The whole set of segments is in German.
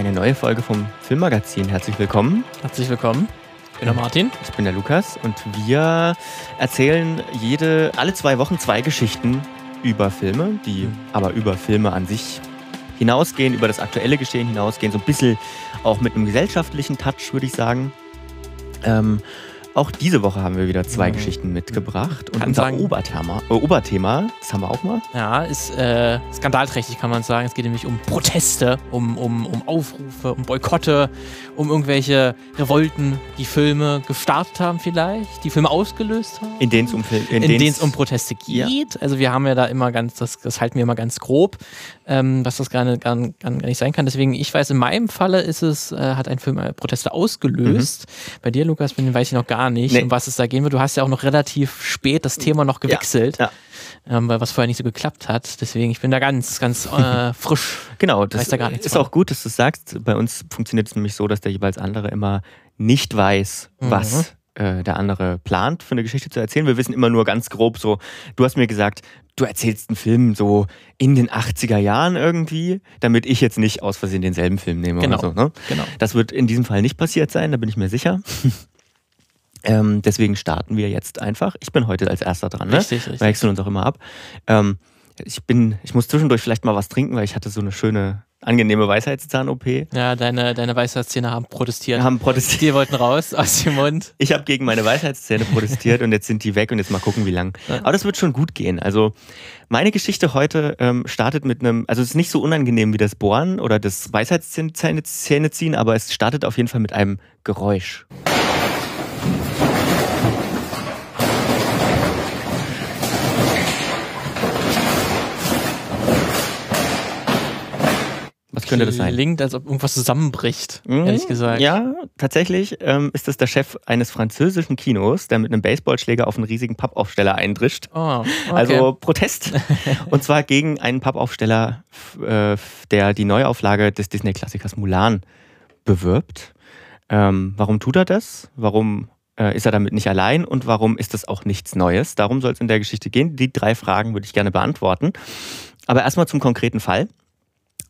eine neue Folge vom Filmmagazin. Herzlich willkommen. Herzlich willkommen. Ich bin der Martin. Ich bin der Lukas und wir erzählen jede, alle zwei Wochen zwei Geschichten über Filme, die mhm. aber über Filme an sich hinausgehen, über das aktuelle Geschehen hinausgehen, so ein bisschen auch mit einem gesellschaftlichen Touch, würde ich sagen. Ähm, auch diese Woche haben wir wieder zwei mhm. Geschichten mitgebracht. Und kann unser sagen, Oberthema, äh, Oberthema, das haben wir auch mal. Ja, ist äh, skandalträchtig, kann man sagen. Es geht nämlich um Proteste, um, um, um Aufrufe, um Boykotte, um irgendwelche Revolten, die Filme gestartet haben vielleicht, die Filme ausgelöst haben. In denen es um, in in um Proteste geht. Ja. Also wir haben ja da immer ganz, das, das halten wir immer ganz grob, ähm, was das gar nicht, gar, gar nicht sein kann. Deswegen, ich weiß, in meinem Falle ist es, äh, hat ein Film äh, Proteste ausgelöst. Mhm. Bei dir, Lukas, weiß ich noch gar gar nicht, nee. um was es da gehen wird. Du hast ja auch noch relativ spät das Thema noch gewechselt, ja, ja. Ähm, weil was vorher nicht so geklappt hat. Deswegen, ich bin da ganz, ganz äh, frisch. Genau, das da gar ist von. auch gut, dass du es sagst. Bei uns funktioniert es nämlich so, dass der jeweils andere immer nicht weiß, mhm. was äh, der andere plant, für eine Geschichte zu erzählen. Wir wissen immer nur ganz grob so, du hast mir gesagt, du erzählst einen Film so in den 80er Jahren irgendwie, damit ich jetzt nicht aus Versehen denselben Film nehme genau. so. Ne? Genau. Das wird in diesem Fall nicht passiert sein, da bin ich mir sicher. Ähm, deswegen starten wir jetzt einfach. Ich bin heute als erster dran. Ne? Richtig, richtig. Wir wechseln uns auch immer ab. Ähm, ich bin, ich muss zwischendurch vielleicht mal was trinken, weil ich hatte so eine schöne, angenehme Weisheitszahn-OP. Ja, deine, deine Weisheitszähne haben protestiert. Haben protestiert. Die wollten raus aus dem Mund. Ich habe gegen meine Weisheitszähne protestiert und jetzt sind die weg und jetzt mal gucken, wie lang. Ja. Aber das wird schon gut gehen. Also meine Geschichte heute ähm, startet mit einem, also es ist nicht so unangenehm wie das Bohren oder das Weisheitszähne ziehen, aber es startet auf jeden Fall mit einem Geräusch. Könnte das sein? Klingt, als ob irgendwas zusammenbricht, mhm. ehrlich gesagt. Ja, tatsächlich ähm, ist das der Chef eines französischen Kinos, der mit einem Baseballschläger auf einen riesigen Pappaufsteller eindrischt. Oh, okay. Also Protest. Und zwar gegen einen Pappaufsteller, äh, der die Neuauflage des Disney-Klassikers Mulan bewirbt. Ähm, warum tut er das? Warum äh, ist er damit nicht allein? Und warum ist das auch nichts Neues? Darum soll es in der Geschichte gehen. Die drei Fragen würde ich gerne beantworten. Aber erstmal zum konkreten Fall.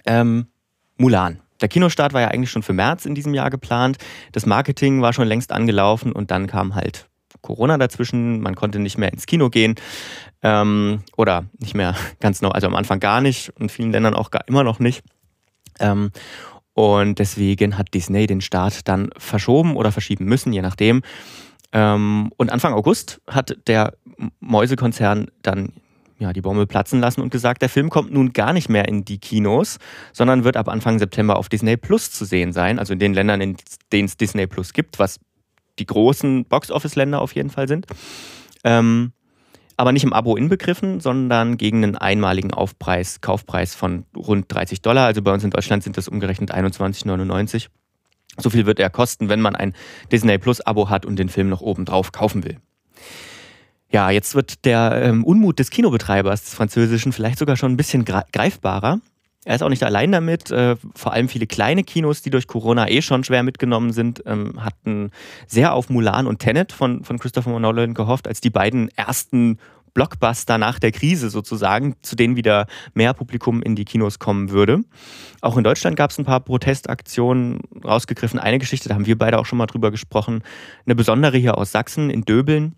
Ähm, Mulan. Der Kinostart war ja eigentlich schon für März in diesem Jahr geplant. Das Marketing war schon längst angelaufen und dann kam halt Corona dazwischen. Man konnte nicht mehr ins Kino gehen ähm, oder nicht mehr ganz neu, also am Anfang gar nicht und in vielen Ländern auch gar immer noch nicht. Ähm, und deswegen hat Disney den Start dann verschoben oder verschieben müssen, je nachdem. Ähm, und Anfang August hat der Mäusekonzern dann ja, die Bombe platzen lassen und gesagt, der Film kommt nun gar nicht mehr in die Kinos, sondern wird ab Anfang September auf Disney Plus zu sehen sein. Also in den Ländern, in denen es Disney Plus gibt, was die großen Box-Office-Länder auf jeden Fall sind. Ähm, aber nicht im Abo inbegriffen, sondern gegen einen einmaligen Aufpreis, Kaufpreis von rund 30 Dollar. Also bei uns in Deutschland sind das umgerechnet 21,99. So viel wird er kosten, wenn man ein Disney Plus Abo hat und den Film noch oben drauf kaufen will. Ja, jetzt wird der ähm, Unmut des Kinobetreibers des Französischen vielleicht sogar schon ein bisschen greifbarer. Er ist auch nicht allein damit. Äh, vor allem viele kleine Kinos, die durch Corona eh schon schwer mitgenommen sind, ähm, hatten sehr auf Mulan und Tenet von, von Christopher Nolan gehofft, als die beiden ersten Blockbuster nach der Krise sozusagen, zu denen wieder mehr Publikum in die Kinos kommen würde. Auch in Deutschland gab es ein paar Protestaktionen rausgegriffen. Eine Geschichte, da haben wir beide auch schon mal drüber gesprochen. Eine besondere hier aus Sachsen in Döbeln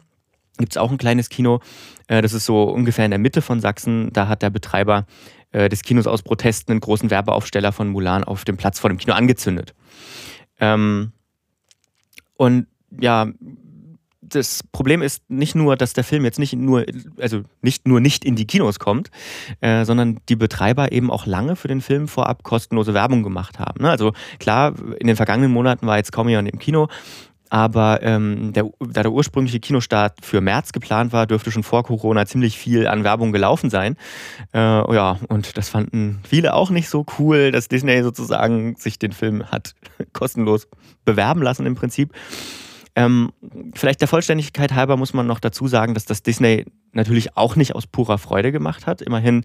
gibt es auch ein kleines Kino. Äh, das ist so ungefähr in der Mitte von Sachsen. Da hat der Betreiber äh, des Kinos aus Protesten einen großen Werbeaufsteller von Mulan auf dem Platz vor dem Kino angezündet. Ähm, und ja, das Problem ist nicht nur, dass der Film jetzt nicht nur, also nicht nur nicht in die Kinos kommt, äh, sondern die Betreiber eben auch lange für den Film vorab kostenlose Werbung gemacht haben. Ne? Also klar, in den vergangenen Monaten war jetzt kaum jemand im Kino, aber ähm, der, da der ursprüngliche Kinostart für März geplant war, dürfte schon vor Corona ziemlich viel an Werbung gelaufen sein. Äh, ja, und das fanden viele auch nicht so cool, dass Disney sozusagen sich den Film hat kostenlos bewerben lassen im Prinzip. Ähm, vielleicht der Vollständigkeit halber muss man noch dazu sagen, dass das Disney natürlich auch nicht aus purer Freude gemacht hat. Immerhin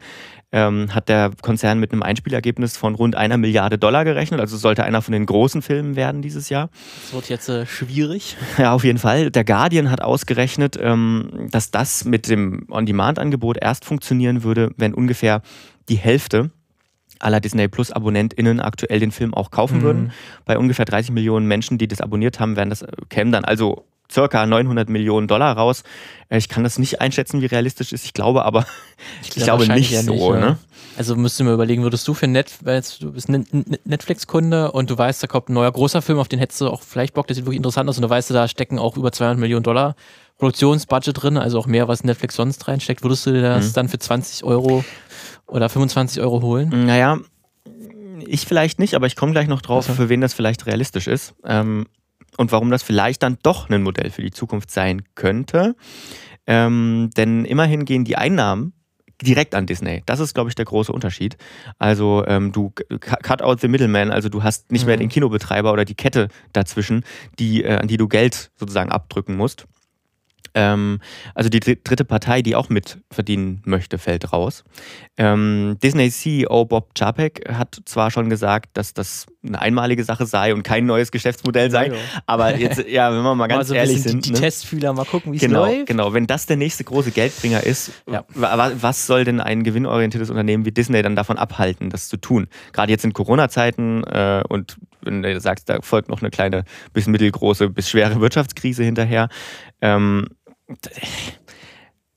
ähm, hat der Konzern mit einem Einspielergebnis von rund einer Milliarde Dollar gerechnet. Also sollte einer von den großen Filmen werden dieses Jahr. Das wird jetzt äh, schwierig. Ja, auf jeden Fall. Der Guardian hat ausgerechnet, ähm, dass das mit dem On-Demand-Angebot erst funktionieren würde, wenn ungefähr die Hälfte aller Disney Plus AbonnentInnen aktuell den Film auch kaufen mhm. würden. Bei ungefähr 30 Millionen Menschen, die das abonniert haben, werden das äh, kämen dann also circa 900 Millionen Dollar raus. Äh, ich kann das nicht einschätzen, wie realistisch ist. Ich glaube aber, ich, ich glaube nicht ja so. Nicht, ja. ne? Also müsste mir überlegen, würdest du für Net, weil du bist Netflix-Kunde und du weißt, da kommt ein neuer großer Film, auf den hättest du auch vielleicht Bock, der sieht wirklich interessant aus und du weißt, da stecken auch über 200 Millionen Dollar Produktionsbudget drin, also auch mehr, was Netflix sonst reinsteckt. Würdest du dir das mhm. dann für 20 Euro oder 25 Euro holen? Naja, ich vielleicht nicht, aber ich komme gleich noch drauf, also. für wen das vielleicht realistisch ist. Ähm, und warum das vielleicht dann doch ein Modell für die Zukunft sein könnte. Ähm, denn immerhin gehen die Einnahmen direkt an Disney. Das ist, glaube ich, der große Unterschied. Also ähm, du cut out the middleman, also du hast nicht mhm. mehr den Kinobetreiber oder die Kette dazwischen, die, äh, an die du Geld sozusagen abdrücken musst. Ähm, also die dritte Partei, die auch mitverdienen möchte, fällt raus. Ähm, Disney CEO Bob Chapek hat zwar schon gesagt, dass das eine einmalige Sache sei und kein neues Geschäftsmodell sei, ja, aber jetzt, ja, wenn wir mal ganz also ehrlich sind. Die, die ne? Testfühler mal gucken, wie es genau, läuft. Genau, wenn das der nächste große Geldbringer ist, ja. was soll denn ein gewinnorientiertes Unternehmen wie Disney dann davon abhalten, das zu tun? Gerade jetzt in Corona-Zeiten äh, und wenn du sagst, da folgt noch eine kleine bis mittelgroße bis schwere Wirtschaftskrise hinterher. Ähm,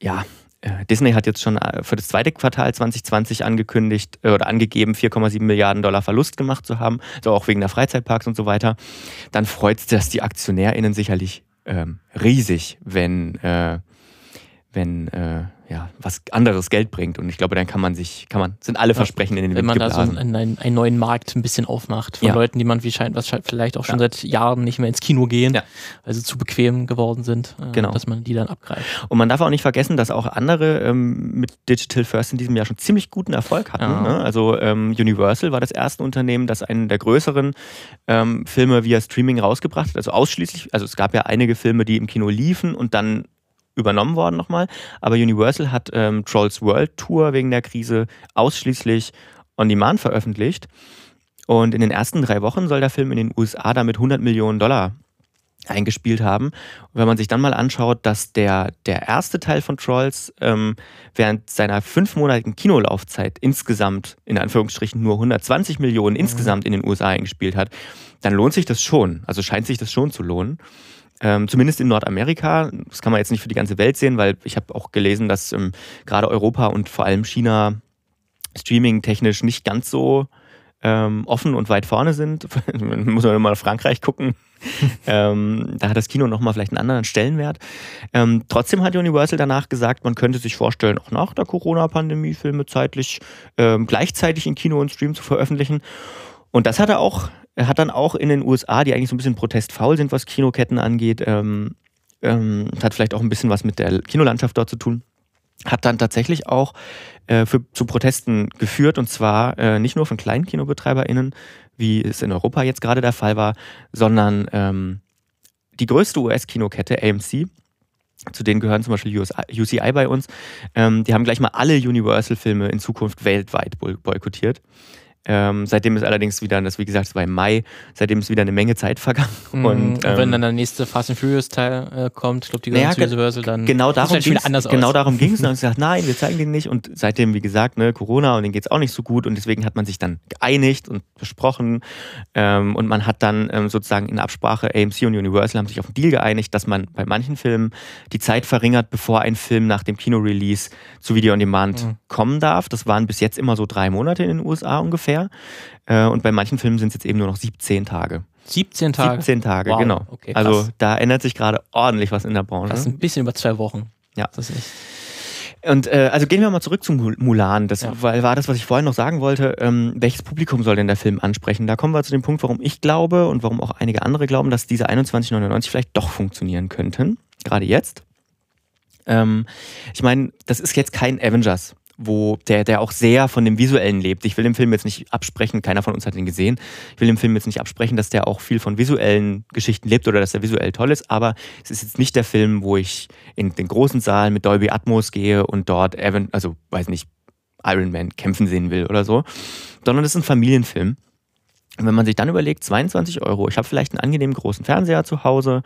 ja, äh, Disney hat jetzt schon äh, für das zweite Quartal 2020 angekündigt äh, oder angegeben, 4,7 Milliarden Dollar Verlust gemacht zu haben, so auch wegen der Freizeitparks und so weiter. Dann freut es das die AktionärInnen sicherlich ähm, riesig, wenn, äh, wenn äh, ja, was anderes Geld bringt. Und ich glaube, dann kann man sich, kann man, sind alle Versprechen in den Wenn man da so einen, einen, neuen Markt ein bisschen aufmacht von ja. Leuten, die man wie scheint, was vielleicht auch schon ja. seit Jahren nicht mehr ins Kino gehen, ja. weil sie zu bequem geworden sind, äh, genau. dass man die dann abgreift. Und man darf auch nicht vergessen, dass auch andere ähm, mit Digital First in diesem Jahr schon ziemlich guten Erfolg hatten. Ja. Ne? Also ähm, Universal war das erste Unternehmen, das einen der größeren ähm, Filme via Streaming rausgebracht hat. Also ausschließlich, also es gab ja einige Filme, die im Kino liefen und dann übernommen worden nochmal. Aber Universal hat ähm, Trolls World Tour wegen der Krise ausschließlich on demand veröffentlicht. Und in den ersten drei Wochen soll der Film in den USA damit 100 Millionen Dollar eingespielt haben. Und wenn man sich dann mal anschaut, dass der, der erste Teil von Trolls ähm, während seiner fünfmonatigen Kinolaufzeit insgesamt, in Anführungsstrichen, nur 120 Millionen mhm. insgesamt in den USA eingespielt hat, dann lohnt sich das schon. Also scheint sich das schon zu lohnen. Ähm, zumindest in Nordamerika. Das kann man jetzt nicht für die ganze Welt sehen, weil ich habe auch gelesen, dass ähm, gerade Europa und vor allem China streaming-technisch nicht ganz so ähm, offen und weit vorne sind. muss man mal nach Frankreich gucken. ähm, da hat das Kino nochmal vielleicht einen anderen Stellenwert. Ähm, trotzdem hat Universal danach gesagt, man könnte sich vorstellen, auch nach der Corona-Pandemie Filme zeitlich ähm, gleichzeitig in Kino und Stream zu veröffentlichen. Und das hat er auch hat dann auch in den USA, die eigentlich so ein bisschen protestfaul sind, was Kinoketten angeht, ähm, ähm, hat vielleicht auch ein bisschen was mit der Kinolandschaft dort zu tun, hat dann tatsächlich auch äh, für, zu Protesten geführt und zwar äh, nicht nur von kleinen KinobetreiberInnen, wie es in Europa jetzt gerade der Fall war, sondern ähm, die größte US-Kinokette AMC, zu denen gehören zum Beispiel UCI bei uns, ähm, die haben gleich mal alle Universal-Filme in Zukunft weltweit boykottiert. Ähm, seitdem ist allerdings wieder, das wie gesagt, es war im Mai, seitdem ist wieder eine Menge Zeit vergangen. Mhm. Und, ähm, wenn dann der nächste Fast and Furious Teil äh, kommt, ich glaube, die naja, Universal, dann genau darum sieht wieder anders Genau aus. darum ging es. Dann haben sie gesagt, nein, wir zeigen den nicht. Und seitdem, wie gesagt, ne, Corona und denen geht es auch nicht so gut. Und deswegen hat man sich dann geeinigt und besprochen. Ähm, und man hat dann ähm, sozusagen in Absprache, AMC und Universal haben sich auf einen Deal geeinigt, dass man bei manchen Filmen die Zeit verringert, bevor ein Film nach dem Kino-Release zu Video on Demand mhm. kommen darf. Das waren bis jetzt immer so drei Monate in den USA ungefähr ungefähr. Äh, und bei manchen Filmen sind es jetzt eben nur noch 17 Tage. 17 Tage? 17 Tage, wow. genau. Okay, also da ändert sich gerade ordentlich was in der Branche. Das ist ein bisschen über zwei Wochen. Ja. Das ist und äh, also gehen wir mal zurück zu Mulan. Das ja. weil, war das, was ich vorhin noch sagen wollte. Ähm, welches Publikum soll denn der Film ansprechen? Da kommen wir zu dem Punkt, warum ich glaube und warum auch einige andere glauben, dass diese 21,99 vielleicht doch funktionieren könnten. Gerade jetzt. Ähm, ich meine, das ist jetzt kein Avengers wo der, der auch sehr von dem Visuellen lebt. Ich will dem Film jetzt nicht absprechen, keiner von uns hat ihn gesehen. Ich will dem Film jetzt nicht absprechen, dass der auch viel von visuellen Geschichten lebt oder dass er visuell toll ist, aber es ist jetzt nicht der Film, wo ich in den großen Saal mit Dolby Atmos gehe und dort, also weiß nicht, Iron Man kämpfen sehen will oder so, sondern es ist ein Familienfilm. Und wenn man sich dann überlegt, 22 Euro, ich habe vielleicht einen angenehmen großen Fernseher zu Hause,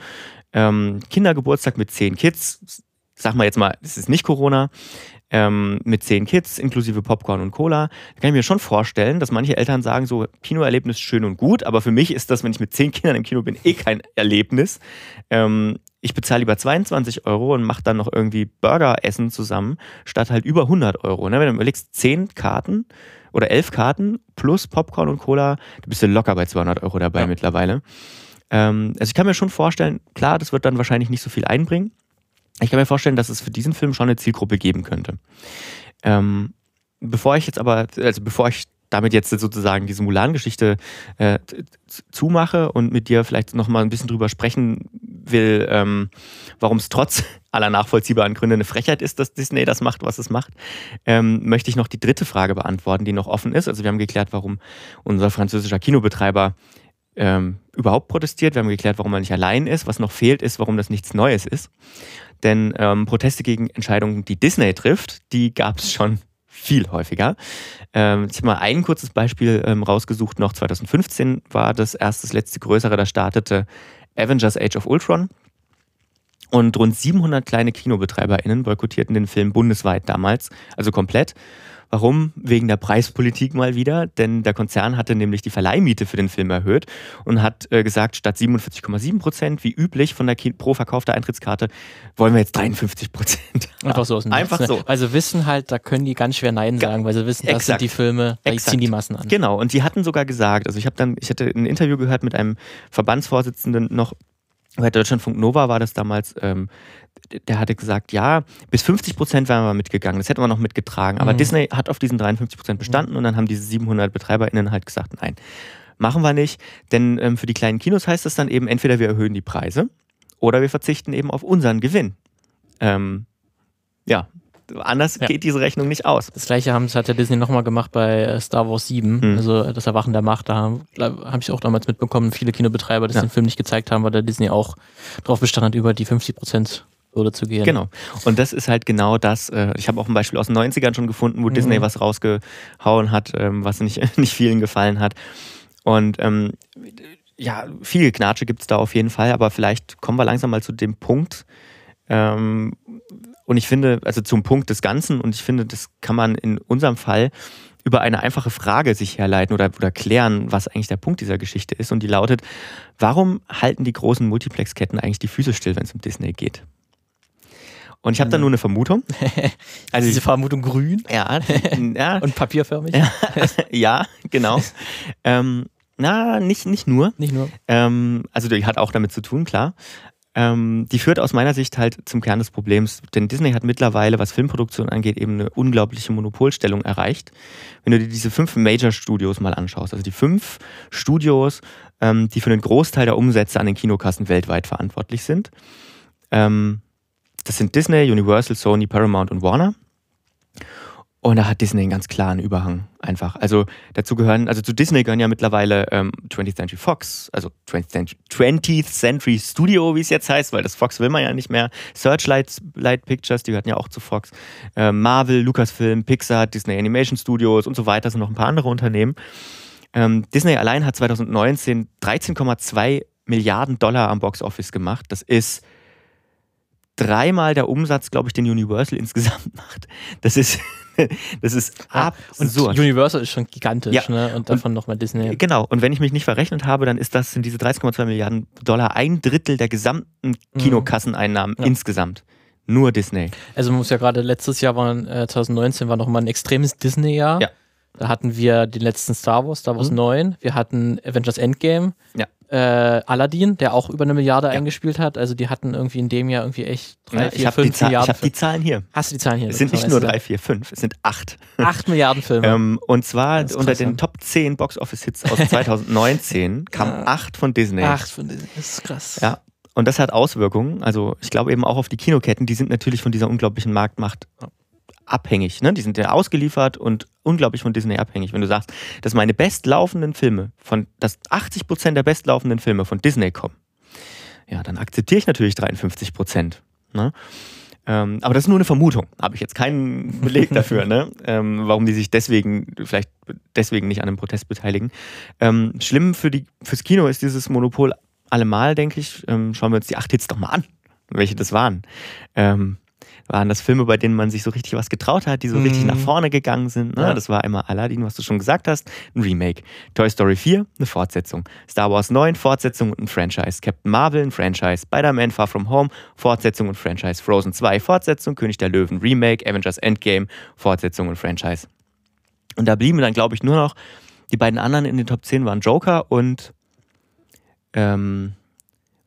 ähm, Kindergeburtstag mit 10 Kids, sag mal jetzt mal, es ist nicht Corona, ähm, mit zehn Kids inklusive Popcorn und Cola. Da kann ich mir schon vorstellen, dass manche Eltern sagen, so Kinoerlebnis schön und gut, aber für mich ist das, wenn ich mit zehn Kindern im Kino bin, eh kein Erlebnis. Ähm, ich bezahle lieber 22 Euro und mache dann noch irgendwie Burger essen zusammen, statt halt über 100 Euro. Ne? Wenn du überlegst, 10 Karten oder 11 Karten plus Popcorn und Cola, du bist ja locker bei 200 Euro dabei ja. mittlerweile. Ähm, also ich kann mir schon vorstellen, klar, das wird dann wahrscheinlich nicht so viel einbringen. Ich kann mir vorstellen, dass es für diesen Film schon eine Zielgruppe geben könnte. Ähm, bevor ich jetzt aber, also bevor ich damit jetzt sozusagen diese Mulan-Geschichte äh, zumache und mit dir vielleicht noch mal ein bisschen drüber sprechen will, ähm, warum es trotz aller nachvollziehbaren Gründe eine Frechheit ist, dass Disney das macht, was es macht, ähm, möchte ich noch die dritte Frage beantworten, die noch offen ist. Also wir haben geklärt, warum unser französischer Kinobetreiber ähm, überhaupt protestiert. Wir haben geklärt, warum er nicht allein ist. Was noch fehlt, ist, warum das nichts Neues ist. Denn ähm, Proteste gegen Entscheidungen, die Disney trifft, die gab es schon viel häufiger. Ähm, ich habe mal ein kurzes Beispiel ähm, rausgesucht. Noch 2015 war das erste, das letzte größere, da startete Avengers Age of Ultron. Und rund 700 kleine KinobetreiberInnen boykottierten den Film bundesweit damals, also komplett. Warum? Wegen der Preispolitik mal wieder, denn der Konzern hatte nämlich die Verleihmiete für den Film erhöht und hat äh, gesagt, statt 47,7 Prozent wie üblich von der pro verkaufter Eintrittskarte wollen wir jetzt 53 Prozent. Einfach so. Einfach so. Weil sie wissen halt, da können die ganz schwer Nein sagen, weil sie wissen, das Exakt. sind die Filme, da Exakt. ziehen die Massen an. Genau, und die hatten sogar gesagt, also ich habe dann, ich hatte ein Interview gehört mit einem Verbandsvorsitzenden noch bei Deutschlandfunk Nova war das damals, ähm, der hatte gesagt, ja, bis 50 Prozent wären wir mitgegangen, das hätten wir noch mitgetragen. Aber mhm. Disney hat auf diesen 53 Prozent bestanden mhm. und dann haben diese 700 BetreiberInnen halt gesagt, nein, machen wir nicht. Denn ähm, für die kleinen Kinos heißt das dann eben, entweder wir erhöhen die Preise oder wir verzichten eben auf unseren Gewinn. Ähm, ja, anders ja. geht diese Rechnung nicht aus. Das gleiche haben, hat der Disney nochmal gemacht bei äh, Star Wars 7, mhm. also das Erwachen der Macht. Da habe hab ich auch damals mitbekommen, viele Kinobetreiber, die ja. den Film nicht gezeigt haben, weil der Disney auch darauf bestanden hat, über die 50 Prozent Hürde zu gehen. Genau. Und das ist halt genau das. Äh, ich habe auch ein Beispiel aus den 90ern schon gefunden, wo mhm. Disney was rausgehauen hat, ähm, was nicht, nicht vielen gefallen hat. Und ähm, ja, viel Knatsche gibt es da auf jeden Fall, aber vielleicht kommen wir langsam mal zu dem Punkt, ähm, und ich finde, also zum Punkt des Ganzen, und ich finde, das kann man in unserem Fall über eine einfache Frage sich herleiten oder, oder klären, was eigentlich der Punkt dieser Geschichte ist. Und die lautet, warum halten die großen Multiplexketten eigentlich die Füße still, wenn es um Disney geht? Und ich habe da nur eine Vermutung. Also diese Vermutung grün? Ja. ja. Und papierförmig? Ja, ja genau. ähm, na, nicht, nicht nur. Nicht nur. Ähm, also die hat auch damit zu tun, klar. Ähm, die führt aus meiner Sicht halt zum Kern des Problems, denn Disney hat mittlerweile, was Filmproduktion angeht, eben eine unglaubliche Monopolstellung erreicht. Wenn du dir diese fünf Major-Studios mal anschaust, also die fünf Studios, ähm, die für den Großteil der Umsätze an den Kinokassen weltweit verantwortlich sind. Ähm, das sind Disney, Universal, Sony, Paramount und Warner. Und da hat Disney einen ganz klaren Überhang einfach. Also dazu gehören, also zu Disney gehören ja mittlerweile ähm, 20th Century Fox, also 20th Century, 20th Century Studio, wie es jetzt heißt, weil das Fox will man ja nicht mehr. Searchlight Light Pictures, die gehörten ja auch zu Fox. Äh, Marvel, Lucasfilm, Pixar, Disney Animation Studios und so weiter, sind noch ein paar andere Unternehmen. Ähm, Disney allein hat 2019 13,2 Milliarden Dollar am Box Office gemacht. Das ist dreimal der Umsatz, glaube ich, den Universal insgesamt macht. Das ist, das ist absurd. Und Universal ist schon gigantisch, ja. ne? Und davon nochmal Disney. Genau. Und wenn ich mich nicht verrechnet habe, dann ist das, sind diese 30,2 Milliarden Dollar ein Drittel der gesamten mhm. Kinokasseneinnahmen ja. insgesamt. Nur Disney. Also man muss ja gerade letztes Jahr waren, äh, 2019 war nochmal ein extremes Disney-Jahr. Ja. Da hatten wir den letzten Star Wars, Star Wars mhm. 9. Wir hatten Avengers Endgame. Ja äh, Aladdin, der auch über eine Milliarde ja. eingespielt hat. Also die hatten irgendwie in dem Jahr irgendwie echt drei, ja, vier, fünf Milliarden. Ich habe die Zahlen hier. Hast du die Zahlen hier? Es sind nicht nur drei, vier, fünf, es sind acht. Acht Milliarden Filme. ähm, und zwar unter den Top 10 Box-Office-Hits aus 2019 kamen acht von Disney. Acht von Disney, das ist krass. Ja, und das hat Auswirkungen. Also ich glaube eben auch auf die Kinoketten, die sind natürlich von dieser unglaublichen Marktmacht abhängig. Ne? Die sind ja ausgeliefert und unglaublich von Disney abhängig. Wenn du sagst, dass meine bestlaufenden Filme, von, dass 80 Prozent der bestlaufenden Filme von Disney kommen, ja, dann akzeptiere ich natürlich 53 Prozent. Ne? Ähm, aber das ist nur eine Vermutung. Habe ich jetzt keinen Beleg dafür, ne? ähm, warum die sich deswegen, vielleicht deswegen nicht an einem Protest beteiligen. Ähm, schlimm für die, fürs Kino ist dieses Monopol allemal, denke ich. Ähm, schauen wir uns die acht Hits doch mal an, welche das waren. Ähm, waren das Filme, bei denen man sich so richtig was getraut hat, die so mhm. richtig nach vorne gegangen sind. Ne? Ja. Das war einmal Aladdin, was du schon gesagt hast, ein Remake. Toy Story 4, eine Fortsetzung. Star Wars 9, Fortsetzung und ein Franchise. Captain Marvel, ein Franchise. Spider-Man Far From Home, Fortsetzung und Franchise. Frozen 2, Fortsetzung. König der Löwen, Remake. Avengers Endgame, Fortsetzung und Franchise. Und da blieben dann, glaube ich, nur noch die beiden anderen in den Top 10 waren Joker und ähm,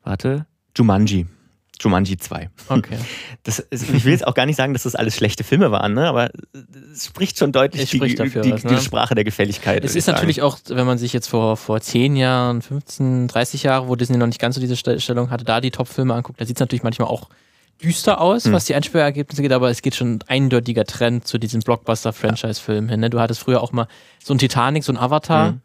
warte, Jumanji. Jumanji 2. Okay. Das ist, ich will jetzt auch gar nicht sagen, dass das alles schlechte Filme waren, ne? aber es spricht schon deutlich die, dafür die, was, ne? die, Sprache der Gefälligkeit. Es ist natürlich auch, wenn man sich jetzt vor, vor 10 Jahren, 15, 30 Jahren, wo Disney noch nicht ganz so diese Stellung hatte, da die Top-Filme anguckt, da sieht es natürlich manchmal auch düster aus, hm. was die Einspielergebnisse geht, aber es geht schon ein eindeutiger Trend zu diesem Blockbuster-Franchise-Film hin. Ne? Du hattest früher auch mal so ein Titanic, so ein Avatar. Hm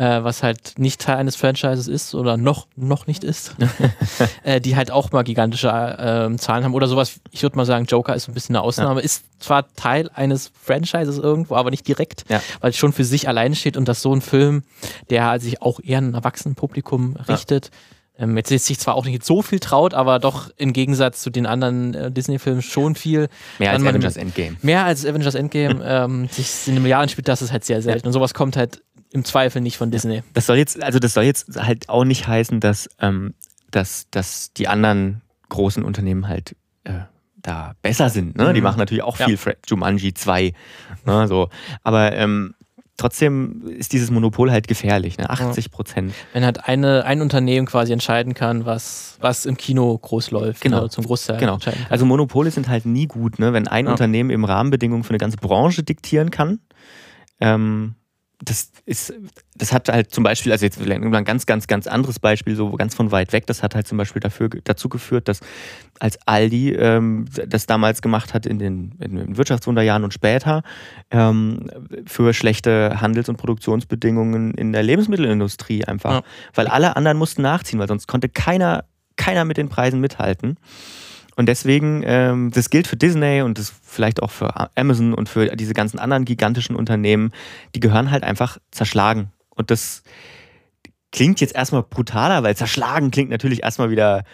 äh, was halt nicht Teil eines Franchises ist oder noch, noch nicht ist, äh, die halt auch mal gigantische äh, Zahlen haben oder sowas. Ich würde mal sagen, Joker ist ein bisschen eine Ausnahme. Ja. Ist zwar Teil eines Franchises irgendwo, aber nicht direkt, ja. weil es schon für sich alleine steht und dass so ein Film, der halt sich auch eher ein Erwachsenenpublikum richtet, ja. ähm, jetzt sich zwar auch nicht so viel traut, aber doch im Gegensatz zu den anderen äh, Disney-Filmen schon viel. Mehr als Avengers Endgame. Mehr als Avengers Endgame ähm, sich in einem Jahr spielt, das ist halt sehr selten. Und sowas kommt halt im Zweifel nicht von Disney. Das soll jetzt, also das soll jetzt halt auch nicht heißen, dass, ähm, dass, dass die anderen großen Unternehmen halt äh, da besser sind. Ne? Mhm. Die machen natürlich auch viel ja. Jumanji 2. Ne? So. Aber ähm, trotzdem ist dieses Monopol halt gefährlich, ne? 80 Prozent. Wenn halt eine, ein Unternehmen quasi entscheiden kann, was, was im Kino groß läuft, genau. zum Großteil genau. Also Monopole sind halt nie gut, ne? wenn ein ja. Unternehmen eben Rahmenbedingungen für eine ganze Branche diktieren kann. Ähm, das ist, das hat halt zum Beispiel, also jetzt ein ganz, ganz, ganz anderes Beispiel, so ganz von weit weg, das hat halt zum Beispiel dafür, dazu geführt, dass als Aldi ähm, das damals gemacht hat in den, in den Wirtschaftswunderjahren und später ähm, für schlechte Handels- und Produktionsbedingungen in der Lebensmittelindustrie einfach, ja. weil alle anderen mussten nachziehen, weil sonst konnte keiner, keiner mit den Preisen mithalten. Und deswegen, ähm, das gilt für Disney und das vielleicht auch für Amazon und für diese ganzen anderen gigantischen Unternehmen, die gehören halt einfach zerschlagen. Und das klingt jetzt erstmal brutaler, weil zerschlagen klingt natürlich erstmal wieder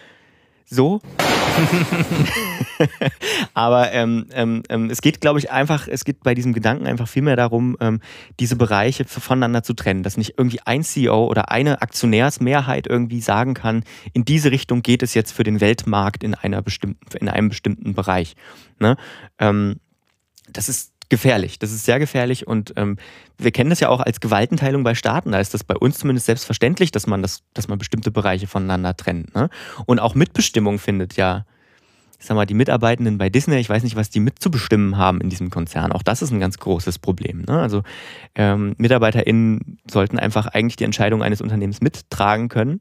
so. Aber ähm, ähm, ähm, es geht, glaube ich, einfach, es geht bei diesem Gedanken einfach viel mehr darum, ähm, diese Bereiche voneinander zu trennen, dass nicht irgendwie ein CEO oder eine Aktionärsmehrheit irgendwie sagen kann, in diese Richtung geht es jetzt für den Weltmarkt in einer bestimmten, in einem bestimmten Bereich. Ne? Ähm, das ist gefährlich. Das ist sehr gefährlich und ähm, wir kennen das ja auch als Gewaltenteilung bei Staaten. Da ist das bei uns zumindest selbstverständlich, dass man das, dass man bestimmte Bereiche voneinander trennt. Ne? Und auch Mitbestimmung findet ja, ich sag mal, die Mitarbeitenden bei Disney, ich weiß nicht, was die mitzubestimmen haben in diesem Konzern. Auch das ist ein ganz großes Problem. Ne? Also ähm, MitarbeiterInnen sollten einfach eigentlich die Entscheidung eines Unternehmens mittragen können.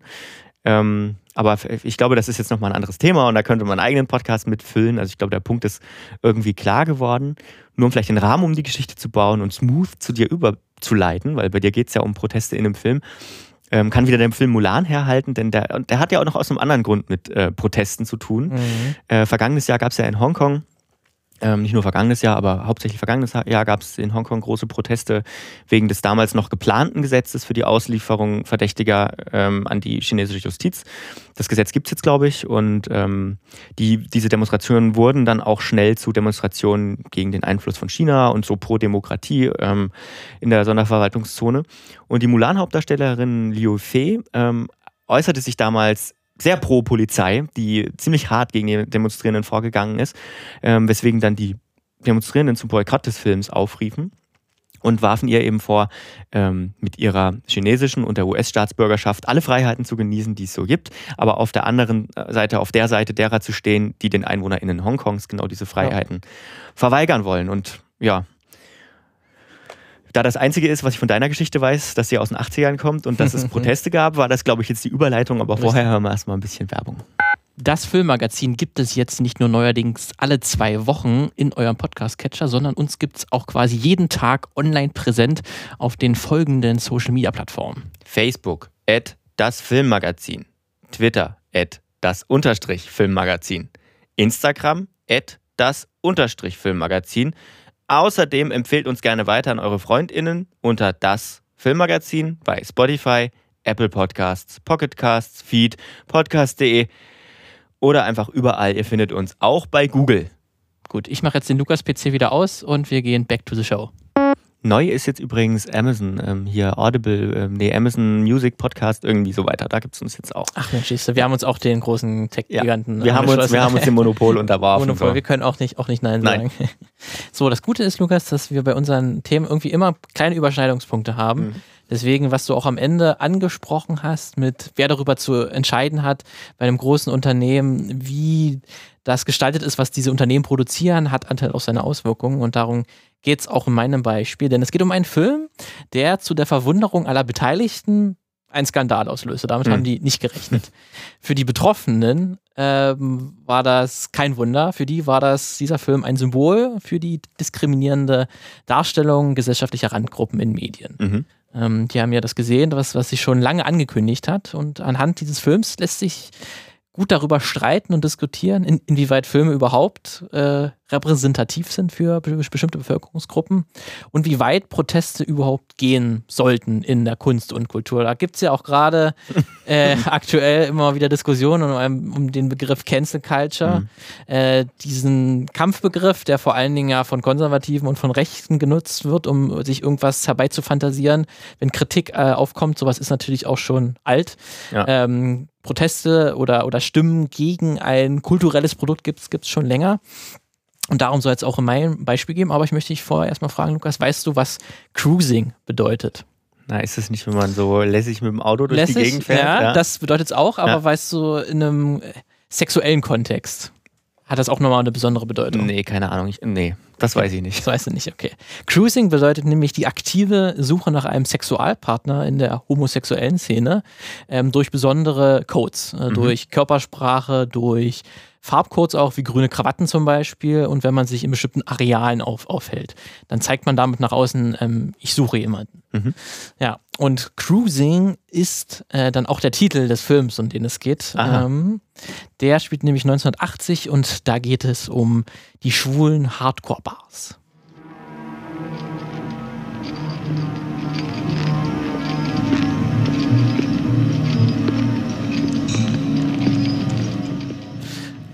Ähm, aber ich glaube, das ist jetzt nochmal ein anderes Thema und da könnte man einen eigenen Podcast mitfüllen. Also ich glaube, der Punkt ist irgendwie klar geworden. Nur um vielleicht den Rahmen um die Geschichte zu bauen und smooth zu dir überzuleiten, weil bei dir geht es ja um Proteste in einem Film, ähm, kann wieder den Film Mulan herhalten, denn der, der hat ja auch noch aus einem anderen Grund mit äh, Protesten zu tun. Mhm. Äh, vergangenes Jahr gab es ja in Hongkong ähm, nicht nur vergangenes Jahr, aber hauptsächlich vergangenes Jahr gab es in Hongkong große Proteste wegen des damals noch geplanten Gesetzes für die Auslieferung Verdächtiger ähm, an die chinesische Justiz. Das Gesetz gibt es jetzt, glaube ich, und ähm, die, diese Demonstrationen wurden dann auch schnell zu Demonstrationen gegen den Einfluss von China und so pro Demokratie ähm, in der Sonderverwaltungszone. Und die Mulan-Hauptdarstellerin Liu Fei ähm, äußerte sich damals sehr pro Polizei, die ziemlich hart gegen die Demonstrierenden vorgegangen ist, ähm, weswegen dann die Demonstrierenden zum Boykott des Films aufriefen und warfen ihr eben vor, ähm, mit ihrer chinesischen und der US-Staatsbürgerschaft alle Freiheiten zu genießen, die es so gibt, aber auf der anderen Seite, auf der Seite derer zu stehen, die den EinwohnerInnen Hongkongs genau diese Freiheiten ja. verweigern wollen. Und ja, da das Einzige ist, was ich von deiner Geschichte weiß, dass sie aus den 80ern kommt und dass es Proteste gab, war das, glaube ich, jetzt die Überleitung. Aber vorher hören wir erstmal ein bisschen Werbung. Das Filmmagazin gibt es jetzt nicht nur neuerdings alle zwei Wochen in eurem Podcast-Catcher, sondern uns gibt es auch quasi jeden Tag online präsent auf den folgenden Social-Media-Plattformen. Facebook, at das Filmmagazin. Twitter, at das Unterstrich Filmmagazin. Instagram, at das Unterstrich Filmmagazin. Außerdem empfehlt uns gerne weiter an eure FreundInnen unter das Filmmagazin bei Spotify, Apple Podcasts, Pocketcasts, Feed, podcast.de oder einfach überall. Ihr findet uns auch bei Google. Gut, ich mache jetzt den Lukas-PC wieder aus und wir gehen back to the show. Neu ist jetzt übrigens Amazon, ähm, hier Audible, ähm, nee, Amazon Music Podcast, irgendwie so weiter. Da gibt es uns jetzt auch. Ach Mensch, wir haben uns auch den großen Tech-Giganten ja, wir, haben uns, wir haben uns dem Monopol unterworfen. Monopol, so. wir können auch nicht, auch nicht Nein sagen. Nein. So, das Gute ist, Lukas, dass wir bei unseren Themen irgendwie immer kleine Überschneidungspunkte haben. Mhm. Deswegen, was du auch am Ende angesprochen hast, mit wer darüber zu entscheiden hat, bei einem großen Unternehmen, wie das gestaltet ist, was diese Unternehmen produzieren, hat Anteil auch seine Auswirkungen. Und darum geht es auch in meinem Beispiel. Denn es geht um einen Film, der zu der Verwunderung aller Beteiligten einen Skandal auslöste. Damit mhm. haben die nicht gerechnet. Für die Betroffenen ähm, war das kein Wunder. Für die war das dieser Film ein Symbol für die diskriminierende Darstellung gesellschaftlicher Randgruppen in Medien. Mhm. Ähm, die haben ja das gesehen, was, was sich schon lange angekündigt hat. Und anhand dieses Films lässt sich gut darüber streiten und diskutieren, in, inwieweit Filme überhaupt äh, repräsentativ sind für bestimmte Bevölkerungsgruppen und wie weit Proteste überhaupt gehen sollten in der Kunst und Kultur. Da gibt es ja auch gerade äh, aktuell immer wieder Diskussionen um, um den Begriff Cancel Culture, mhm. äh, diesen Kampfbegriff, der vor allen Dingen ja von Konservativen und von Rechten genutzt wird, um sich irgendwas herbeizufantasieren. Wenn Kritik äh, aufkommt, sowas ist natürlich auch schon alt. Ja. Ähm, Proteste oder, oder Stimmen gegen ein kulturelles Produkt gibt es schon länger. Und darum soll es auch in meinem Beispiel geben. Aber ich möchte dich vorher erstmal fragen, Lukas, weißt du, was Cruising bedeutet? Na, ist es nicht, wenn man so lässig mit dem Auto durch lässig, die Gegend fährt? Ja, ja. das bedeutet es auch, aber ja. weißt du, in einem sexuellen Kontext hat das auch nochmal eine besondere Bedeutung? Nee, keine Ahnung. Ich, nee, das weiß ich nicht. Das weißt du nicht, okay. Cruising bedeutet nämlich die aktive Suche nach einem Sexualpartner in der homosexuellen Szene ähm, durch besondere Codes, äh, mhm. durch Körpersprache, durch Farbcodes auch, wie grüne Krawatten zum Beispiel. Und wenn man sich in bestimmten Arealen auf, aufhält, dann zeigt man damit nach außen, ähm, ich suche jemanden. Mhm. Ja, und Cruising ist äh, dann auch der Titel des Films, um den es geht. Ähm, der spielt nämlich 1980 und da geht es um die schwulen Hardcore-Bars.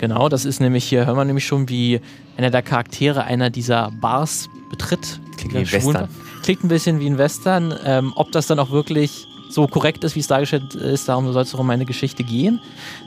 Genau, das ist nämlich hier, hören wir nämlich schon, wie einer der Charaktere einer dieser Bars betritt. Klingt wie ein Western. Klingt ein bisschen wie ein Western. Ähm, ob das dann auch wirklich so korrekt ist, wie es dargestellt ist, darum soll es auch um meine Geschichte gehen.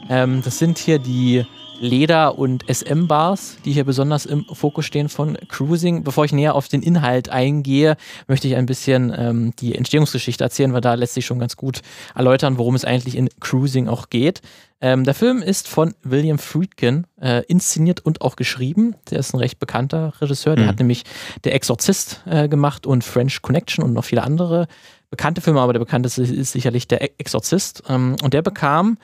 Ähm, das sind hier die Leder- und SM-Bars, die hier besonders im Fokus stehen von Cruising. Bevor ich näher auf den Inhalt eingehe, möchte ich ein bisschen ähm, die Entstehungsgeschichte erzählen, weil da lässt sich schon ganz gut erläutern, worum es eigentlich in Cruising auch geht. Ähm, der Film ist von William Friedkin äh, inszeniert und auch geschrieben. Der ist ein recht bekannter Regisseur. Der mhm. hat nämlich Der Exorzist äh, gemacht und French Connection und noch viele andere bekannte Filme, aber der bekannteste ist sicherlich Der Exorzist. Ähm, und der bekam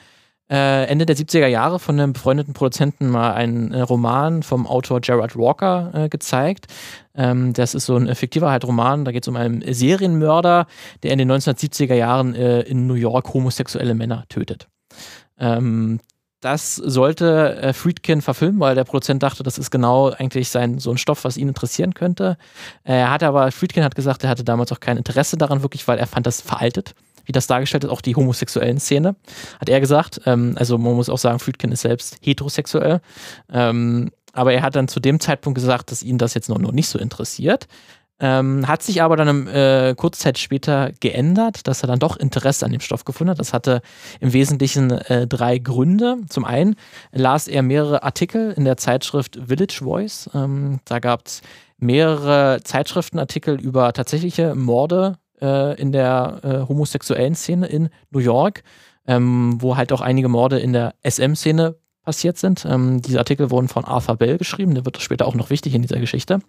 äh, Ende der 70er Jahre von einem befreundeten Produzenten mal einen äh, Roman vom Autor Gerard Walker äh, gezeigt. Ähm, das ist so ein fiktiver halt Roman, da geht es um einen Serienmörder, der in den 1970er Jahren äh, in New York homosexuelle Männer tötet. Ähm, das sollte äh, Friedkin verfilmen, weil der Produzent dachte, das ist genau eigentlich sein, so ein Stoff, was ihn interessieren könnte. Er hatte aber, Friedkin hat gesagt, er hatte damals auch kein Interesse daran, wirklich, weil er fand das veraltet wie das dargestellt ist, auch die homosexuellen Szene, hat er gesagt. Ähm, also man muss auch sagen, Friedkin ist selbst heterosexuell. Ähm, aber er hat dann zu dem Zeitpunkt gesagt, dass ihn das jetzt noch, noch nicht so interessiert. Ähm, hat sich aber dann äh, kurze Zeit später geändert, dass er dann doch Interesse an dem Stoff gefunden hat. Das hatte im Wesentlichen äh, drei Gründe. Zum einen las er mehrere Artikel in der Zeitschrift Village Voice. Ähm, da gab es mehrere Zeitschriftenartikel über tatsächliche Morde äh, in der äh, homosexuellen Szene in New York, ähm, wo halt auch einige Morde in der SM-Szene passiert sind. Ähm, diese Artikel wurden von Arthur Bell geschrieben, der wird später auch noch wichtig in dieser Geschichte.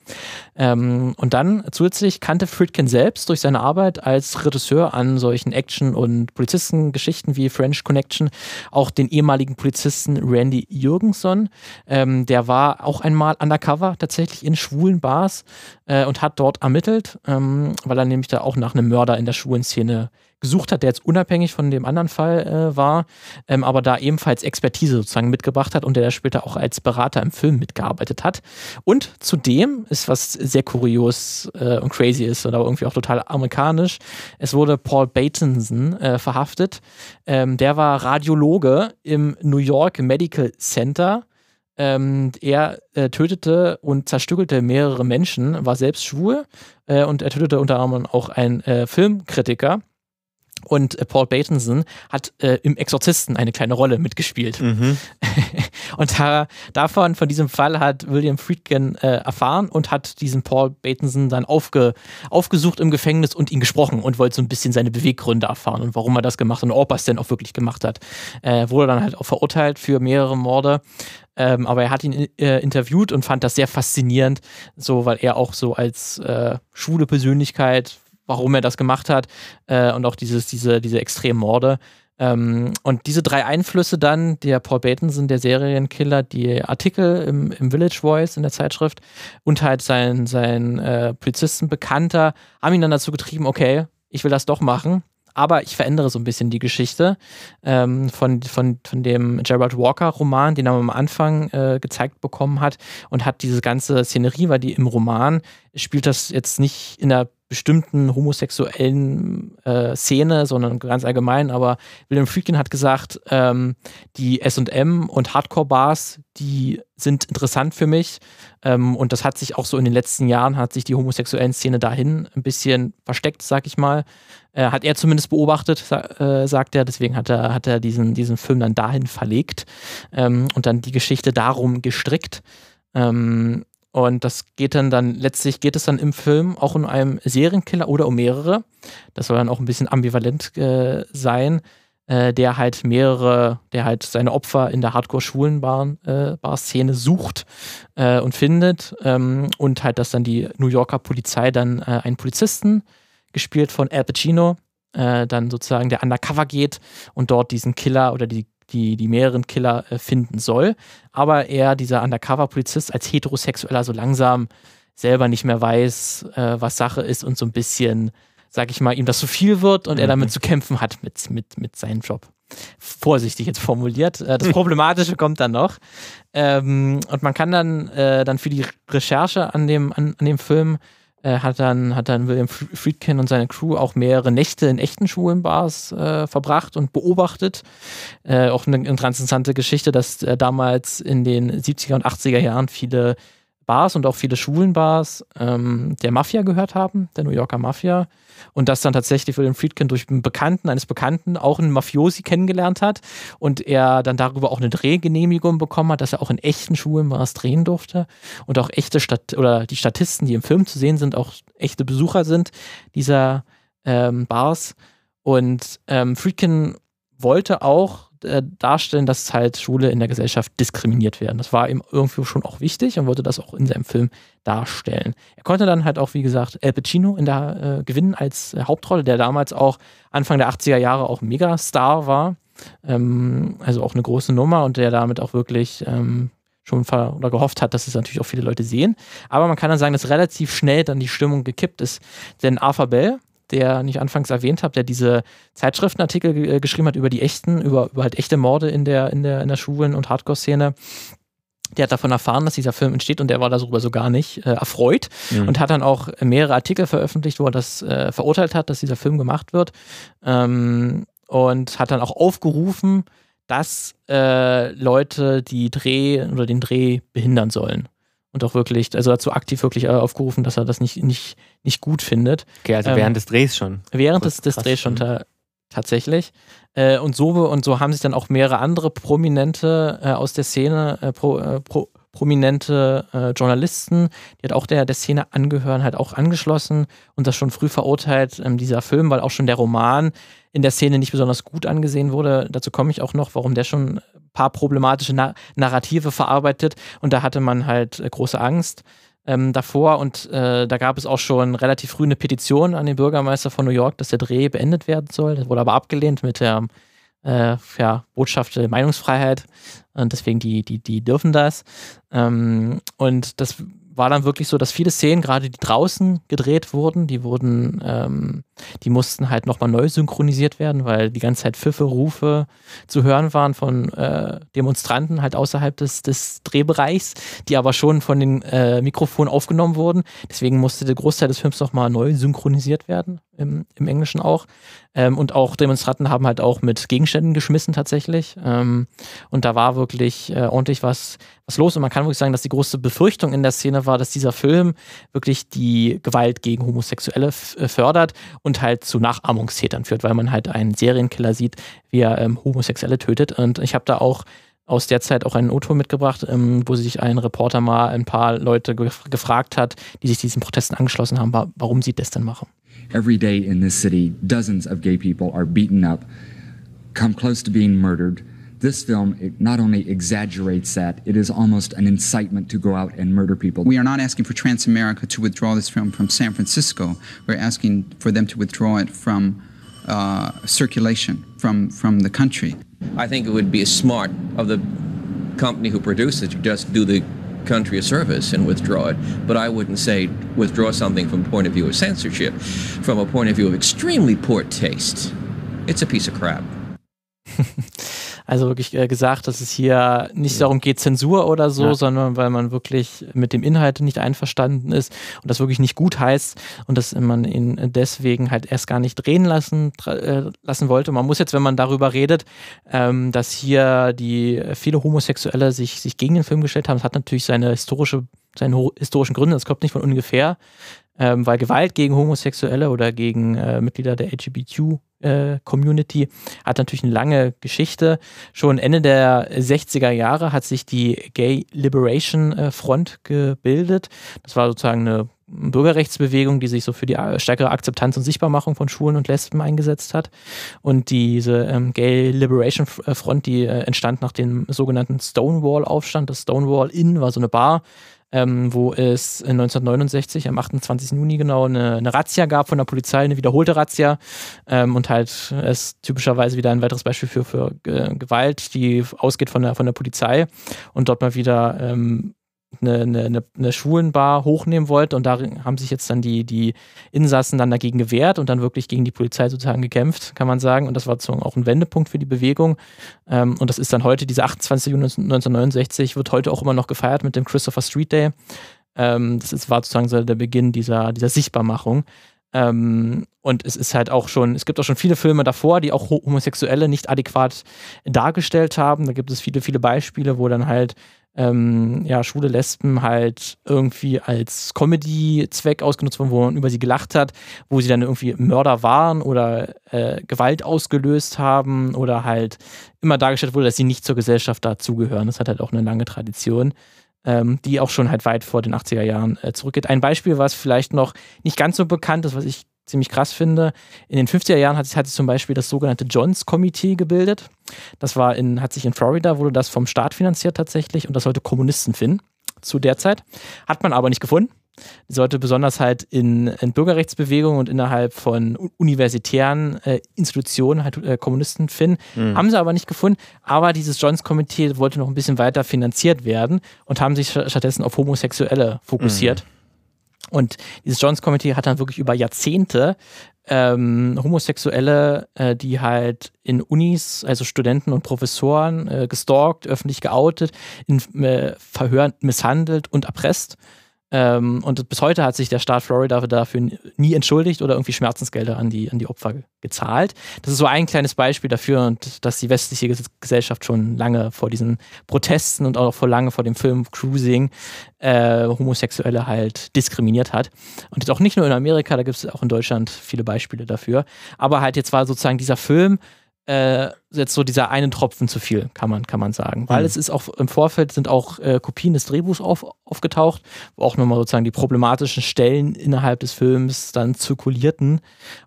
Ähm, und dann zusätzlich kannte Friedkin selbst durch seine Arbeit als Regisseur an solchen Action- und Polizistengeschichten wie French Connection auch den ehemaligen Polizisten Randy Jürgenson. Ähm, der war auch einmal undercover tatsächlich in schwulen Bars äh, und hat dort ermittelt, ähm, weil er nämlich da auch nach einem Mörder in der schwulen Szene gesucht hat, der jetzt unabhängig von dem anderen Fall äh, war, ähm, aber da ebenfalls Expertise sozusagen mitgebracht hat und der später auch als Berater im Film mitgearbeitet hat. Und zudem ist was sehr kurios äh, und crazy ist oder irgendwie auch total amerikanisch. Es wurde Paul Batenson äh, verhaftet. Ähm, der war Radiologe im New York Medical Center Ähm, er äh, tötete und zerstückelte mehrere Menschen, war selbst schwul äh, und er tötete unter anderem auch einen äh, Filmkritiker. Und äh, Paul Bateson hat äh, im Exorzisten eine kleine Rolle mitgespielt. Mhm. und da, davon, von diesem Fall hat William Friedkin äh, erfahren und hat diesen Paul Bateson dann aufge, aufgesucht im Gefängnis und ihn gesprochen und wollte so ein bisschen seine Beweggründe erfahren und warum er das gemacht hat und ob er es denn auch wirklich gemacht hat. Äh, wurde dann halt auch verurteilt für mehrere Morde. Ähm, aber er hat ihn äh, interviewt und fand das sehr faszinierend, so weil er auch so als äh, schwule Persönlichkeit warum er das gemacht hat äh, und auch dieses, diese, diese extremen Morde. Ähm, und diese drei Einflüsse dann, der Paul Bateson, der Serienkiller, die Artikel im, im Village Voice in der Zeitschrift und halt sein, sein äh, Polizistenbekannter, haben ihn dann dazu getrieben, okay, ich will das doch machen. Aber ich verändere so ein bisschen die Geschichte ähm, von, von, von dem Gerald Walker-Roman, den er am Anfang äh, gezeigt bekommen hat und hat diese ganze Szenerie, weil die im Roman spielt das jetzt nicht in der bestimmten homosexuellen äh, Szene, sondern ganz allgemein. Aber William Friedkin hat gesagt, ähm, die SM und Hardcore-Bars, die sind interessant für mich. Ähm, und das hat sich auch so in den letzten Jahren, hat sich die homosexuellen Szene dahin ein bisschen versteckt, sag ich mal. Äh, hat er zumindest beobachtet, sa äh, sagt er. Deswegen hat er, hat er diesen, diesen Film dann dahin verlegt ähm, und dann die Geschichte darum gestrickt. Ähm, und das geht dann dann, letztlich geht es dann im Film auch um einen Serienkiller oder um mehrere. Das soll dann auch ein bisschen ambivalent äh, sein, äh, der halt mehrere, der halt seine Opfer in der Hardcore-Schwulen-Bar-Szene äh, sucht äh, und findet. Ähm, und halt, dass dann die New Yorker Polizei dann äh, einen Polizisten, gespielt von Al Pacino, äh, dann sozusagen der undercover geht und dort diesen Killer oder die die, die mehreren Killer äh, finden soll. Aber er, dieser Undercover-Polizist, als Heterosexueller so langsam selber nicht mehr weiß, äh, was Sache ist und so ein bisschen, sag ich mal, ihm das zu viel wird und mhm. er damit zu kämpfen hat mit, mit, mit seinem Job. Vorsichtig jetzt formuliert. Äh, das Problematische kommt dann noch. Ähm, und man kann dann, äh, dann für die Recherche an dem, an, an dem Film äh, hat, dann, hat dann William Friedkin und seine Crew auch mehrere Nächte in echten Schulenbars äh, verbracht und beobachtet. Äh, auch eine, interessante Geschichte, dass äh, damals in den 70er und 80er Jahren viele Bars und auch viele Schwulenbars ähm, der Mafia gehört haben, der New Yorker Mafia. Und das dann tatsächlich William Friedkin durch einen Bekannten eines Bekannten auch einen Mafiosi kennengelernt hat und er dann darüber auch eine Drehgenehmigung bekommen hat, dass er auch in echten Schwulenbars drehen durfte und auch echte Stat oder die Statisten, die im Film zu sehen sind, auch echte Besucher sind dieser ähm, Bars. Und ähm, Friedkin wollte auch äh, darstellen, dass halt Schule in der Gesellschaft diskriminiert werden. Das war ihm irgendwie schon auch wichtig und wollte das auch in seinem Film darstellen. Er konnte dann halt auch, wie gesagt, El Pacino in der äh, gewinnen als äh, Hauptrolle, der damals auch Anfang der 80er Jahre auch Megastar war. Ähm, also auch eine große Nummer und der damit auch wirklich ähm, schon oder gehofft hat, dass es natürlich auch viele Leute sehen. Aber man kann dann sagen, dass relativ schnell dann die Stimmung gekippt ist. Denn Arthur Bell, der ich anfangs erwähnt habe, der diese Zeitschriftenartikel äh, geschrieben hat über die echten, über, über halt echte Morde in der, in der, in der Schwulen- und Hardcore-Szene. Der hat davon erfahren, dass dieser Film entsteht und der war darüber so gar nicht äh, erfreut mhm. und hat dann auch mehrere Artikel veröffentlicht, wo er das äh, verurteilt hat, dass dieser Film gemacht wird ähm, und hat dann auch aufgerufen, dass äh, Leute die Dreh oder den Dreh behindern sollen und auch wirklich, also dazu aktiv wirklich äh, aufgerufen, dass er das nicht, nicht, nicht gut findet. Okay, also ähm, während des Drehs schon. Während des, des Drehs schon ta tatsächlich. Äh, und so und so haben sich dann auch mehrere andere Prominente äh, aus der Szene, äh, pro, äh, pro, prominente äh, Journalisten, die halt auch der, der Szene angehören, halt auch angeschlossen und das schon früh verurteilt, ähm, dieser Film, weil auch schon der Roman in der Szene nicht besonders gut angesehen wurde. Dazu komme ich auch noch, warum der schon paar problematische Na Narrative verarbeitet und da hatte man halt äh, große Angst ähm, davor und äh, da gab es auch schon relativ früh eine Petition an den Bürgermeister von New York, dass der Dreh beendet werden soll. Das wurde aber abgelehnt mit der äh, ja, Botschaft der Meinungsfreiheit und deswegen die, die, die dürfen das. Ähm, und das war dann wirklich so, dass viele Szenen, gerade die draußen gedreht wurden, die wurden, ähm, die mussten halt nochmal neu synchronisiert werden, weil die ganze Zeit Pfiffe, Rufe zu hören waren von äh, Demonstranten halt außerhalb des, des Drehbereichs, die aber schon von den äh, Mikrofonen aufgenommen wurden. Deswegen musste der Großteil des Films nochmal neu synchronisiert werden im, im Englischen auch. Ähm, und auch Demonstranten haben halt auch mit Gegenständen geschmissen tatsächlich. Ähm, und da war wirklich äh, ordentlich was, was los. Und man kann wirklich sagen, dass die große Befürchtung in der Szene war, dass dieser Film wirklich die Gewalt gegen Homosexuelle äh, fördert und halt zu Nachahmungstätern führt, weil man halt einen Serienkiller sieht, wie er ähm, Homosexuelle tötet. Und ich habe da auch aus der Zeit auch einen O-Ton mitgebracht, ähm, wo sich ein Reporter mal ein paar Leute ge gefragt hat, die sich diesen Protesten angeschlossen haben, warum sie das denn machen. Every day in this city, dozens of gay people are beaten up, come close to being murdered. This film not only exaggerates that, it is almost an incitement to go out and murder people. We are not asking for Transamerica to withdraw this film from San Francisco. We're asking for them to withdraw it from uh, circulation from, from the country. I think it would be smart of the company who produces it to just do the country a service and withdraw it. But I wouldn't say withdraw something from point of view of censorship. From a point of view of extremely poor taste, it's a piece of crap. Also wirklich äh, gesagt, dass es hier nicht darum geht, Zensur oder so, ja. sondern weil man wirklich mit dem Inhalt nicht einverstanden ist und das wirklich nicht gut heißt und dass man ihn deswegen halt erst gar nicht drehen lassen, äh, lassen wollte. Man muss jetzt, wenn man darüber redet, ähm, dass hier die viele Homosexuelle sich, sich gegen den Film gestellt haben, das hat natürlich seine historische, seine historischen Gründe, das kommt nicht von ungefähr. Ähm, weil Gewalt gegen Homosexuelle oder gegen äh, Mitglieder der LGBTQ äh, Community hat natürlich eine lange Geschichte. Schon Ende der 60er Jahre hat sich die Gay Liberation äh, Front gebildet. Das war sozusagen eine Bürgerrechtsbewegung, die sich so für die äh, stärkere Akzeptanz und Sichtbarmachung von Schwulen und Lesben eingesetzt hat. Und diese ähm, Gay Liberation Front, die äh, entstand nach dem sogenannten Stonewall-Aufstand. Das Stonewall Inn war so eine Bar, ähm, wo es 1969 am 28. Juni genau eine, eine Razzia gab von der Polizei, eine wiederholte Razzia ähm, und halt es typischerweise wieder ein weiteres Beispiel für, für äh, Gewalt, die ausgeht von der, von der Polizei und dort mal wieder ähm, eine, eine, eine Schwulenbar hochnehmen wollte und da haben sich jetzt dann die, die Insassen dann dagegen gewehrt und dann wirklich gegen die Polizei sozusagen gekämpft, kann man sagen. Und das war sozusagen auch ein Wendepunkt für die Bewegung. Ähm, und das ist dann heute, dieser 28. Juni 1969, wird heute auch immer noch gefeiert mit dem Christopher Street Day. Ähm, das ist, war sozusagen so der Beginn dieser, dieser Sichtbarmachung. Ähm, und es ist halt auch schon, es gibt auch schon viele Filme davor, die auch Homosexuelle nicht adäquat dargestellt haben. Da gibt es viele, viele Beispiele, wo dann halt ähm, ja, schwule Lesben halt irgendwie als Comedy-Zweck ausgenutzt wurden, wo man über sie gelacht hat, wo sie dann irgendwie Mörder waren oder äh, Gewalt ausgelöst haben oder halt immer dargestellt wurde, dass sie nicht zur Gesellschaft dazugehören. Das hat halt auch eine lange Tradition. Ähm, die auch schon halt weit vor den 80er Jahren äh, zurückgeht. Ein Beispiel, was vielleicht noch nicht ganz so bekannt ist, was ich ziemlich krass finde. In den 50er Jahren hat, hat sich zum Beispiel das sogenannte Johns Komitee gebildet. Das war in, hat sich in Florida, wurde das vom Staat finanziert tatsächlich und das sollte Kommunisten finden zu der Zeit. Hat man aber nicht gefunden. Die sollte besonders halt in, in Bürgerrechtsbewegungen und innerhalb von universitären äh, Institutionen halt äh, Kommunisten finden. Mhm. Haben sie aber nicht gefunden. Aber dieses Johns Komitee wollte noch ein bisschen weiter finanziert werden und haben sich stattdessen auf Homosexuelle fokussiert. Mhm. Und dieses Jones Committee hat dann wirklich über Jahrzehnte ähm, Homosexuelle, äh, die halt in Unis, also Studenten und Professoren, äh, gestalkt, öffentlich geoutet, in äh, Verhören misshandelt und erpresst. Ähm, und bis heute hat sich der Staat Florida dafür nie entschuldigt oder irgendwie Schmerzensgelder an die, an die Opfer gezahlt. Das ist so ein kleines Beispiel dafür, und dass die westliche Gesellschaft schon lange vor diesen Protesten und auch vor lange vor dem Film Cruising äh, Homosexuelle halt diskriminiert hat. Und jetzt auch nicht nur in Amerika, da gibt es auch in Deutschland viele Beispiele dafür. Aber halt jetzt war sozusagen dieser Film äh, jetzt so dieser einen Tropfen zu viel, kann man, kann man sagen. Weil mhm. es ist auch im Vorfeld sind auch äh, Kopien des Drehbuchs auf, aufgetaucht, wo auch nochmal sozusagen die problematischen Stellen innerhalb des Films dann zirkulierten.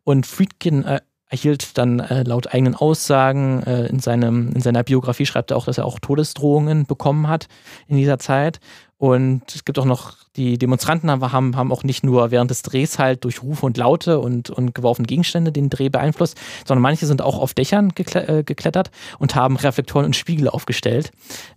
Und Friedkin äh, erhielt dann äh, laut eigenen Aussagen äh, in, seinem, in seiner Biografie schreibt er auch, dass er auch Todesdrohungen bekommen hat in dieser Zeit. Und es gibt auch noch, die Demonstranten haben, haben auch nicht nur während des Drehs halt durch Rufe und Laute und, und geworfene Gegenstände den Dreh beeinflusst, sondern manche sind auch auf Dächern äh, geklettert und haben Reflektoren und Spiegel aufgestellt,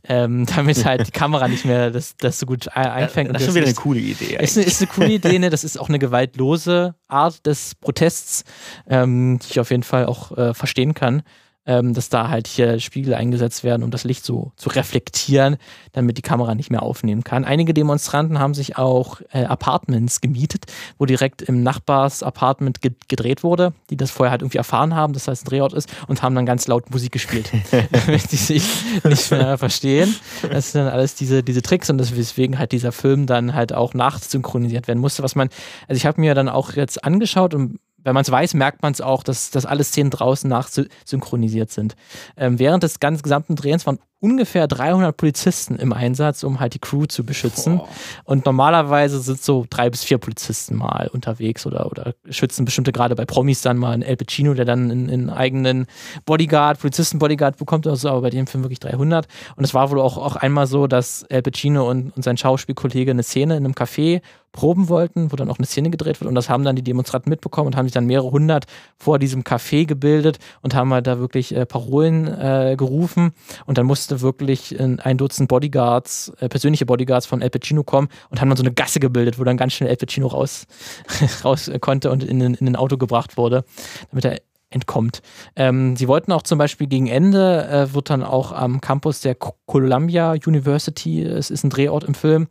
ähm, damit halt die Kamera nicht mehr das, das so gut einfängt. Das ist schon wieder eine coole Idee. Ist, ist eine coole Idee, ne? Das ist auch eine gewaltlose Art des Protests, ähm, die ich auf jeden Fall auch äh, verstehen kann. Ähm, dass da halt hier Spiegel eingesetzt werden, um das Licht so zu reflektieren, damit die Kamera nicht mehr aufnehmen kann. Einige Demonstranten haben sich auch äh, Apartments gemietet, wo direkt im Nachbars-Apartment ge gedreht wurde, die das vorher halt irgendwie erfahren haben, dass das ein Drehort ist, und haben dann ganz laut Musik gespielt, damit die sich nicht mehr verstehen. Das sind dann alles diese, diese Tricks und deswegen halt dieser Film dann halt auch nachsynchronisiert werden musste, was man, also ich habe mir dann auch jetzt angeschaut und wenn man es weiß, merkt man es auch, dass, dass alle Szenen draußen nachsynchronisiert sind. Ähm, während des ganzen gesamten Drehens waren ungefähr 300 Polizisten im Einsatz, um halt die Crew zu beschützen. Boah. Und normalerweise sind so drei bis vier Polizisten mal unterwegs oder, oder schützen bestimmte gerade bei Promis dann mal einen El Pacino, der dann einen, eigenen Bodyguard, Polizisten-Bodyguard bekommt oder so, aber bei dem Film wirklich 300. Und es war wohl auch, auch einmal so, dass El Pacino und, und sein Schauspielkollege eine Szene in einem Café proben wollten, wo dann auch eine Szene gedreht wird und das haben dann die Demonstranten mitbekommen und haben sich dann mehrere hundert vor diesem Café gebildet und haben halt da wirklich äh, Parolen äh, gerufen und dann mussten musste wirklich ein Dutzend Bodyguards, äh, persönliche Bodyguards von El Pacino kommen und haben dann so eine Gasse gebildet, wo dann ganz schnell El Pacino raus, raus konnte und in, in ein Auto gebracht wurde, damit er entkommt. Ähm, sie wollten auch zum Beispiel gegen Ende, äh, wird dann auch am Campus der Columbia University, es ist ein Drehort im Film,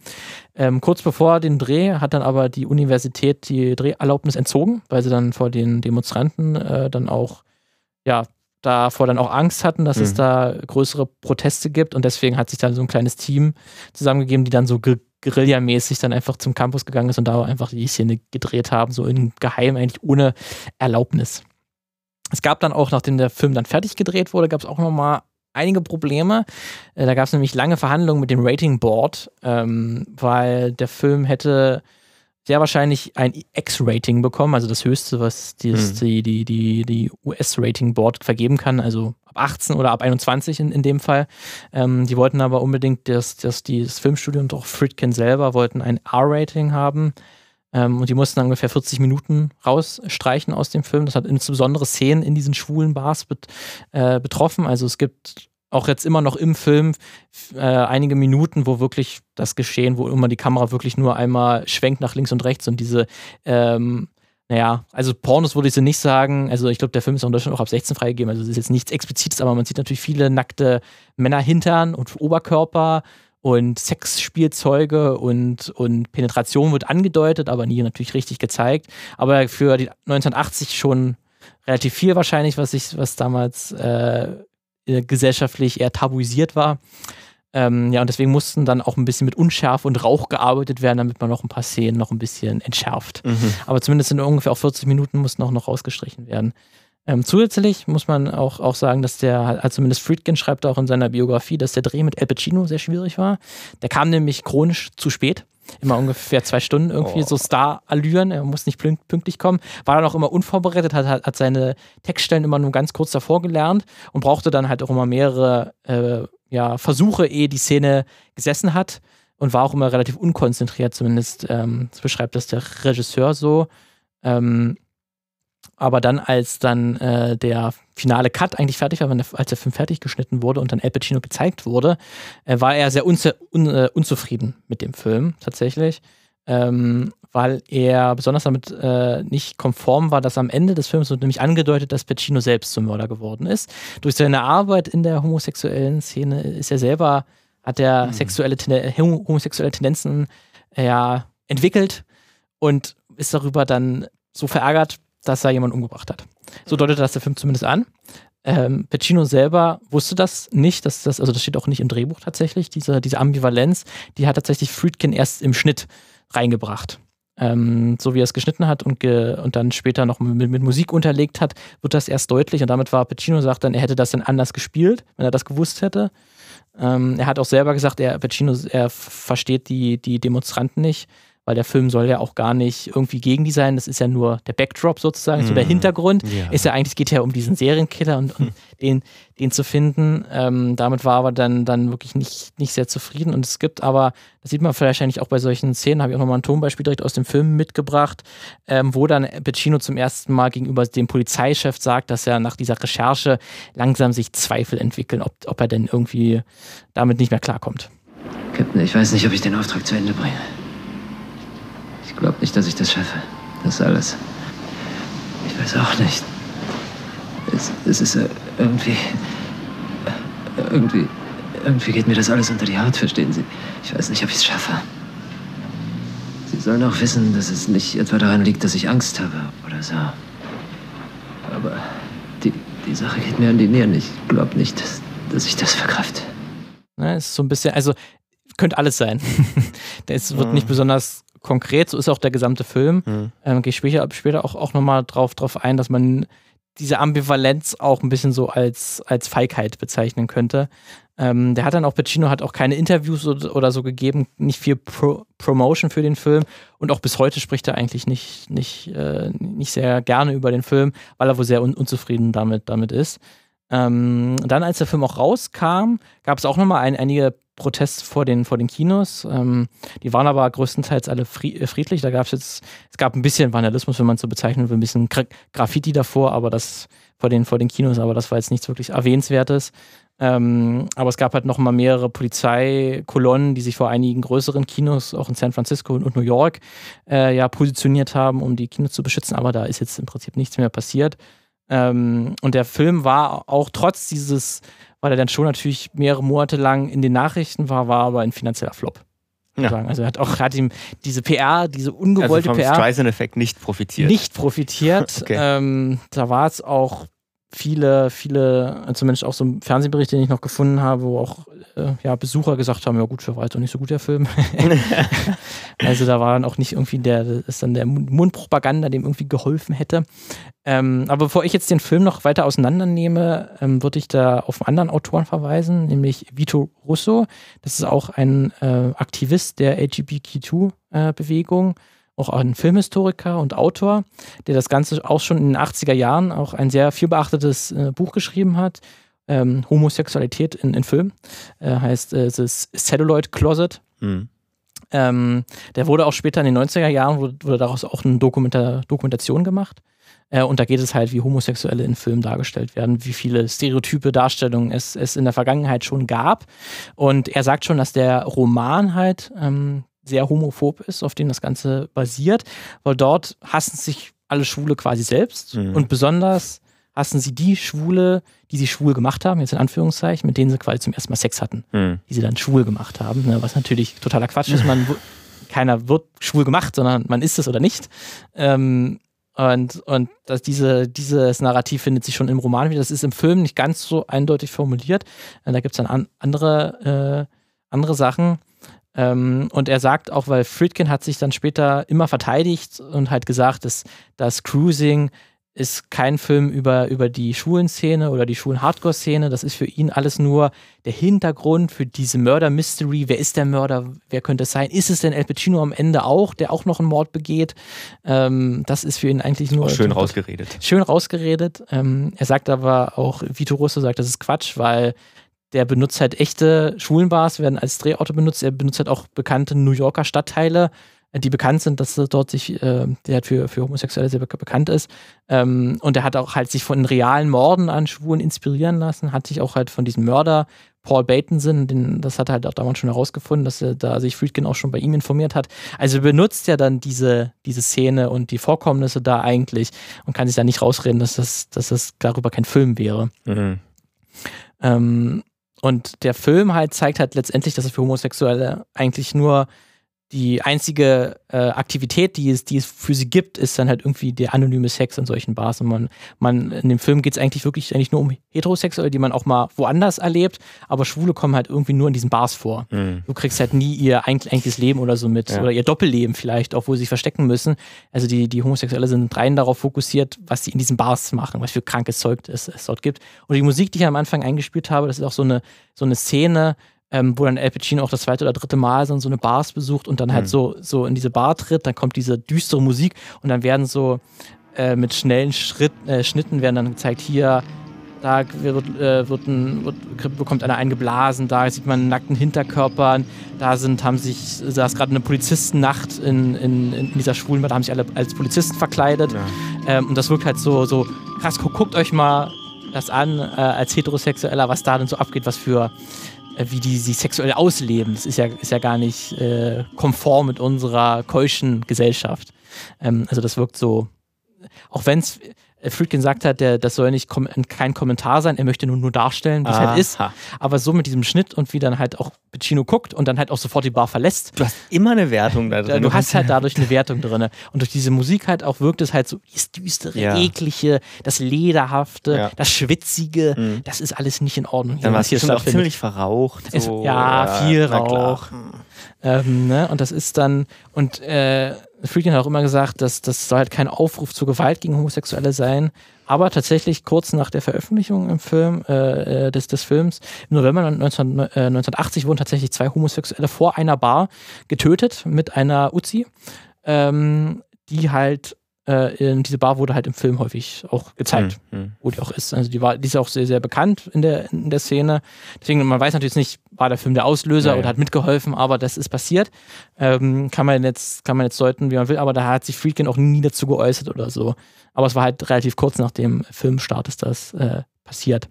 ähm, kurz bevor den Dreh hat dann aber die Universität die Dreherlaubnis entzogen, weil sie dann vor den Demonstranten äh, dann auch ja, davor dann auch Angst hatten, dass mhm. es da größere Proteste gibt und deswegen hat sich dann so ein kleines Team zusammengegeben, die dann so Guerilla-mäßig dann einfach zum Campus gegangen ist und da einfach die Szene gedreht haben, so in Geheim eigentlich ohne Erlaubnis. Es gab dann auch, nachdem der Film dann fertig gedreht wurde, gab es auch nochmal einige Probleme. Äh, da gab es nämlich lange Verhandlungen mit dem Rating Board, ähm, weil der Film hätte sehr wahrscheinlich ein X-Rating bekommen, also das höchste, was die, mhm. die, die, die, die US-Rating-Board vergeben kann, also ab 18 oder ab 21 in, in dem Fall. Ähm, die wollten aber unbedingt, dass, dass die, das Filmstudio und auch Fritkin selber wollten ein R-Rating haben. Ähm, und die mussten ungefähr 40 Minuten rausstreichen aus dem Film. Das hat insbesondere Szenen in diesen schwulen Bars bet, äh, betroffen. Also es gibt auch jetzt immer noch im Film äh, einige Minuten, wo wirklich das Geschehen, wo immer die Kamera wirklich nur einmal schwenkt nach links und rechts und diese, ähm, naja, also Pornos würde ich so nicht sagen. Also ich glaube, der Film ist auch in Deutschland auch ab 16 freigegeben. Also es ist jetzt nichts Explizites, aber man sieht natürlich viele nackte Männerhintern und Oberkörper und Sexspielzeuge und, und Penetration wird angedeutet, aber nie natürlich richtig gezeigt. Aber für die 1980 schon relativ viel wahrscheinlich, was ich, was damals äh, äh, gesellschaftlich eher tabuisiert war. Ähm, ja, und deswegen mussten dann auch ein bisschen mit Unschärfe und Rauch gearbeitet werden, damit man noch ein paar Szenen noch ein bisschen entschärft. Mhm. Aber zumindest in ungefähr auch 40 Minuten mussten auch noch rausgestrichen werden. Ähm, zusätzlich muss man auch, auch sagen, dass der, also zumindest Friedkin schreibt auch in seiner Biografie, dass der Dreh mit El Pacino sehr schwierig war. Der kam nämlich chronisch zu spät immer ungefähr zwei Stunden irgendwie oh. so Star-Allüren. Er muss nicht pünktlich kommen. War dann auch immer unvorbereitet, hat, hat seine Textstellen immer nur ganz kurz davor gelernt und brauchte dann halt auch immer mehrere äh, ja, Versuche, ehe die Szene gesessen hat und war auch immer relativ unkonzentriert, zumindest ähm, das beschreibt das der Regisseur so. Ähm, aber dann, als dann äh, der finale Cut eigentlich fertig war, als der Film fertig geschnitten wurde und dann El Pacino gezeigt wurde, äh, war er sehr un un äh, unzufrieden mit dem Film tatsächlich. Ähm, weil er besonders damit äh, nicht konform war, dass am Ende des Films wird nämlich angedeutet, dass Pacino selbst zum Mörder geworden ist. Durch seine Arbeit in der homosexuellen Szene ist er selber, hat er mhm. sexuelle, homosexuelle Tendenzen äh, ja, entwickelt und ist darüber dann so verärgert, dass er jemanden umgebracht hat. So deutet das der Film zumindest an. Ähm, Pacino selber wusste das nicht, dass das, also das steht auch nicht im Drehbuch tatsächlich, diese, diese Ambivalenz, die hat tatsächlich Friedkin erst im Schnitt reingebracht. Ähm, so wie er es geschnitten hat und, ge und dann später noch mit, mit, Musik unterlegt hat, wird das erst deutlich und damit war Pacino sagt dann, er hätte das dann anders gespielt, wenn er das gewusst hätte. Ähm, er hat auch selber gesagt, er, Pacino, er versteht die, die Demonstranten nicht weil der Film soll ja auch gar nicht irgendwie gegen die sein. Das ist ja nur der Backdrop sozusagen, mm. so der mhm. Hintergrund. Ja. Ist ja eigentlich, es geht ja um diesen Serienkiller und, und hm. den, den zu finden. Ähm, damit war aber dann, dann wirklich nicht, nicht sehr zufrieden. Und es gibt aber, das sieht man wahrscheinlich auch bei solchen Szenen, habe ich auch nochmal ein Tonbeispiel direkt aus dem Film mitgebracht, ähm, wo dann Pacino zum ersten Mal gegenüber dem Polizeichef sagt, dass er nach dieser Recherche langsam sich Zweifel entwickeln, ob, ob er denn irgendwie damit nicht mehr klarkommt. Captain, ich weiß nicht, ob ich den Auftrag zu Ende bringe. Glaubt nicht, dass ich das schaffe. Das ist alles. Ich weiß auch nicht. Es, es ist äh, irgendwie. äh, Irgendwie. Irgendwie geht mir das alles unter die Haut, verstehen Sie? Ich weiß nicht, ob ich es schaffe. Sie sollen auch wissen, dass es nicht etwa daran liegt, dass ich Angst habe oder so. Aber die, die Sache geht mir an die Nieren. Ich glaube nicht, dass, dass ich das verkrafte. Ne, ist so ein bisschen, also könnte alles sein. Es wird nicht besonders konkret, so ist auch der gesamte Film. Mhm. Ähm, Gehe ich später, später auch, auch nochmal drauf, drauf ein, dass man diese Ambivalenz auch ein bisschen so als, als Feigheit bezeichnen könnte. Ähm, der hat dann auch, Pacino hat auch keine Interviews oder, so gegeben, nicht viel Pro Promotion für den Film und auch bis heute spricht er eigentlich nicht, nicht, äh, nicht sehr gerne über den Film, weil er wohl sehr un unzufrieden damit, damit ist. Ähm, dann, als der Film auch rauskam, gab es auch nochmal ein, einige Proteste vor den, vor den Kinos. Ähm, die waren aber größtenteils alle äh, friedlich. Da gab es jetzt, es gab ein bisschen Vandalismus, wenn man es so bezeichnen will, ein bisschen Gra Graffiti davor, aber das vor den, vor den Kinos, aber das war jetzt nichts wirklich Erwähnenswertes. Ähm, aber es gab halt noch mal mehrere Polizeikolonnen, die sich vor einigen größeren Kinos, auch in San Francisco und New York, äh, ja, positioniert haben, um die Kinos zu beschützen. Aber da ist jetzt im Prinzip nichts mehr passiert. Ähm, und der Film war auch trotz dieses, weil er dann schon natürlich mehrere Monate lang in den Nachrichten war, war aber ein finanzieller Flop. Ja. Also er hat auch hat ihm diese PR, diese Also ungewollte vom PR Streisand-Effekt nicht profitiert. nicht profitiert. Okay. ähm, da war es auch viele, viele, äh, zumindest auch so ein Fernsehbericht, den ich noch gefunden habe, wo auch äh, ja, Besucher gesagt haben, ja gut, für weiter nicht so gut der Film. also da war dann auch nicht irgendwie der, das ist dann der Mund- Mundpropaganda, dem irgendwie geholfen hätte. Ähm, aber bevor ich jetzt den Film noch weiter auseinandernehme, ähm, würde ich da auf einen anderen Autoren verweisen, nämlich Vito Russo. Das ist auch ein äh, Aktivist der LGBTQ-Bewegung, auch ein Filmhistoriker und Autor, der das Ganze auch schon in den 80er Jahren auch ein sehr viel beachtetes äh, Buch geschrieben hat. Ähm, Homosexualität in, in Film. Äh, heißt äh, das Celluloid Closet. Mhm. Ähm, der wurde auch später in den 90er Jahren, wurde, wurde daraus auch eine Dokumenta Dokumentation gemacht. Äh, und da geht es halt, wie Homosexuelle in Filmen dargestellt werden, wie viele stereotype Darstellungen es, es in der Vergangenheit schon gab. Und er sagt schon, dass der Roman halt ähm, sehr homophob ist, auf dem das Ganze basiert, weil dort hassen sich alle Schwule quasi selbst Mhm. und besonders hassen sie die Schwule, die sie schwul gemacht haben, jetzt in Anführungszeichen, mit denen sie quasi zum ersten Mal Sex hatten Mhm. die sie dann schwul gemacht haben, ne, was natürlich totaler Quatsch ist. Man, keiner wird schwul gemacht, sondern man ist es oder nicht. Ähm, und und dass diese, dieses Narrativ findet sich schon im Roman wieder. Das ist im Film nicht ganz so eindeutig formuliert. Äh, Da gibt es dann an, andere, äh, andere Sachen. Ähm, und er sagt auch, weil Friedkin hat sich dann später immer verteidigt und halt gesagt, dass das Cruising ist kein Film über, über die Schulenszene oder die Schulen-Hardcore-Szene. Das ist für ihn alles nur der Hintergrund für diese Mörder-Mystery. Wer ist der Mörder? Wer könnte es sein? Ist es denn El Pacino am Ende auch, der auch noch einen Mord begeht? Ähm, das ist für ihn eigentlich nur. Auch schön rausgeredet. Schön rausgeredet. Ähm, er sagt aber auch, Vito Russo sagt, das ist Quatsch, weil der benutzt halt echte Schulenbars, werden als Drehorte benutzt. Er benutzt halt auch bekannte New Yorker Stadtteile, äh, die bekannt sind, dass er dort sich, äh, der halt für, für Homosexuelle sehr bek- bekannt ist. Ähm, und er hat auch halt sich von realen Morden an Schwulen inspirieren lassen, hat sich auch halt von diesem Mörder Paul Bateson, den, das hat er halt auch damals schon herausgefunden, dass er da sich Friedkin auch schon bei ihm informiert hat. Also benutzt ja dann diese, diese Szene und die Vorkommnisse da eigentlich und kann sich da nicht rausreden, dass das, dass das darüber kein Film wäre. Mhm. Ähm, und der Film halt zeigt halt letztendlich, dass es für Homosexuelle eigentlich nur die einzige äh, Aktivität, die es, die es für sie gibt, ist dann halt irgendwie der anonyme Sex in solchen Bars. Und man, man in dem Film geht es eigentlich wirklich eigentlich nur um Heterosexuelle, die man auch mal woanders erlebt, aber Schwule kommen halt irgendwie nur in diesen Bars vor. Mhm. Du kriegst halt nie ihr eig- eigentliches Leben oder so mit. Ja. Oder ihr Doppelleben vielleicht, auch wo sie sich verstecken müssen. Also die, die Homosexuelle sind rein darauf fokussiert, was sie in diesen Bars machen, was für krankes Zeug es, es dort gibt. Und die Musik, die ich am Anfang eingespielt habe, das ist auch so eine, so eine Szene, ähm, wo dann El Pacino auch das zweite oder dritte Mal so, eine Bars besucht und dann halt Mhm. so, so in diese Bar tritt, dann kommt diese düstere Musik und dann werden so äh, mit schnellen Schritt, äh, Schnitten werden dann gezeigt, hier, da wird, äh, wird ein, wird, bekommt einer eingeblasen, da sieht man einen nackten Hinterkörpern, da sind, haben sich, da ist gerade eine Polizistennacht in, in, in dieser Schwulen, da haben sich alle als Polizisten verkleidet. Ja. Ähm, und das wirkt halt so, so krass, gu- guckt euch mal das an, äh, als Heterosexueller, was da denn so abgeht, was für, wie die sich sexuell ausleben. Das ist ja, ist ja gar nicht äh, konform mit unserer keuschen Gesellschaft. Ähm, also das wirkt so, auch wenn es, äh, Friedkin sagt halt, der, das soll nicht kom kein Kommentar sein, er möchte nur, nur darstellen, wie es halt ist. Aber so mit diesem Schnitt und wie dann halt auch Pacino guckt und dann halt auch sofort die Bar verlässt. Du hast immer eine Wertung da drin. Du hast halt dadurch eine Wertung drin. Und durch diese Musik halt auch wirkt es halt so, das düstere, ja. eklige, das Lederhafte, ja. das Schwitzige, mhm. das ist alles nicht in Ordnung. Dann war es hier auch ziemlich verraucht. So. Es, ja, ja, viel Rauch. Ähm, ne? Und das ist dann, und äh, Friedkin hat auch immer gesagt, dass das soll halt kein Aufruf zur Gewalt gegen Homosexuelle sein. Aber tatsächlich kurz nach der Veröffentlichung im Film, äh, äh des, des Films, im November 19, äh, 1980 wurden tatsächlich zwei Homosexuelle vor einer Bar getötet mit einer Uzi, ähm, die halt äh, diese Bar wurde halt im Film häufig auch gezeigt, mhm. wo die auch ist. Also die war, die ist auch sehr, sehr bekannt in der, in der Szene. Deswegen, man weiß natürlich nicht, war der Film der Auslöser ja, oder hat mitgeholfen, aber das ist passiert. Ähm, kann man jetzt, kann man jetzt deuten, wie man will, aber da hat sich Friedkin auch nie dazu geäußert oder so. Aber es war halt relativ kurz nach dem Filmstart ist das äh, passiert.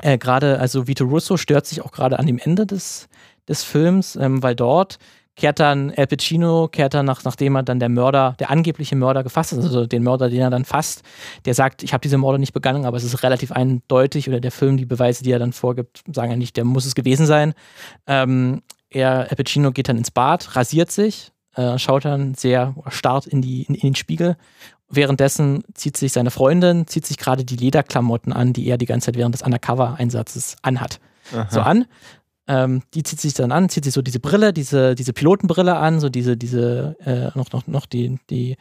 Äh, gerade, also Vito Russo stört sich auch gerade an dem Ende des, des Films, ähm, weil dort kehrt dann El Pacino, kehrt dann, nach, nachdem er dann der Mörder, der angebliche Mörder gefasst ist, also den Mörder, den er dann fasst, der sagt, ich habe diese Morde nicht begangen, aber es ist relativ eindeutig, oder der Film, die Beweise, die er dann vorgibt, sagen ja nicht, der muss es gewesen sein. Ähm, er, El Pacino geht dann ins Bad, rasiert sich, äh, schaut dann sehr starrt in, die, in, in den Spiegel Währenddessen zieht sich seine Freundin, zieht sich gerade die Lederklamotten an, die er die ganze Zeit während des Undercover-Einsatzes anhat. Aha. So an, ähm, die zieht sich dann an, zieht sich so diese Brille, diese, diese Pilotenbrille an, so diese, diese, äh, noch, noch, noch die, die,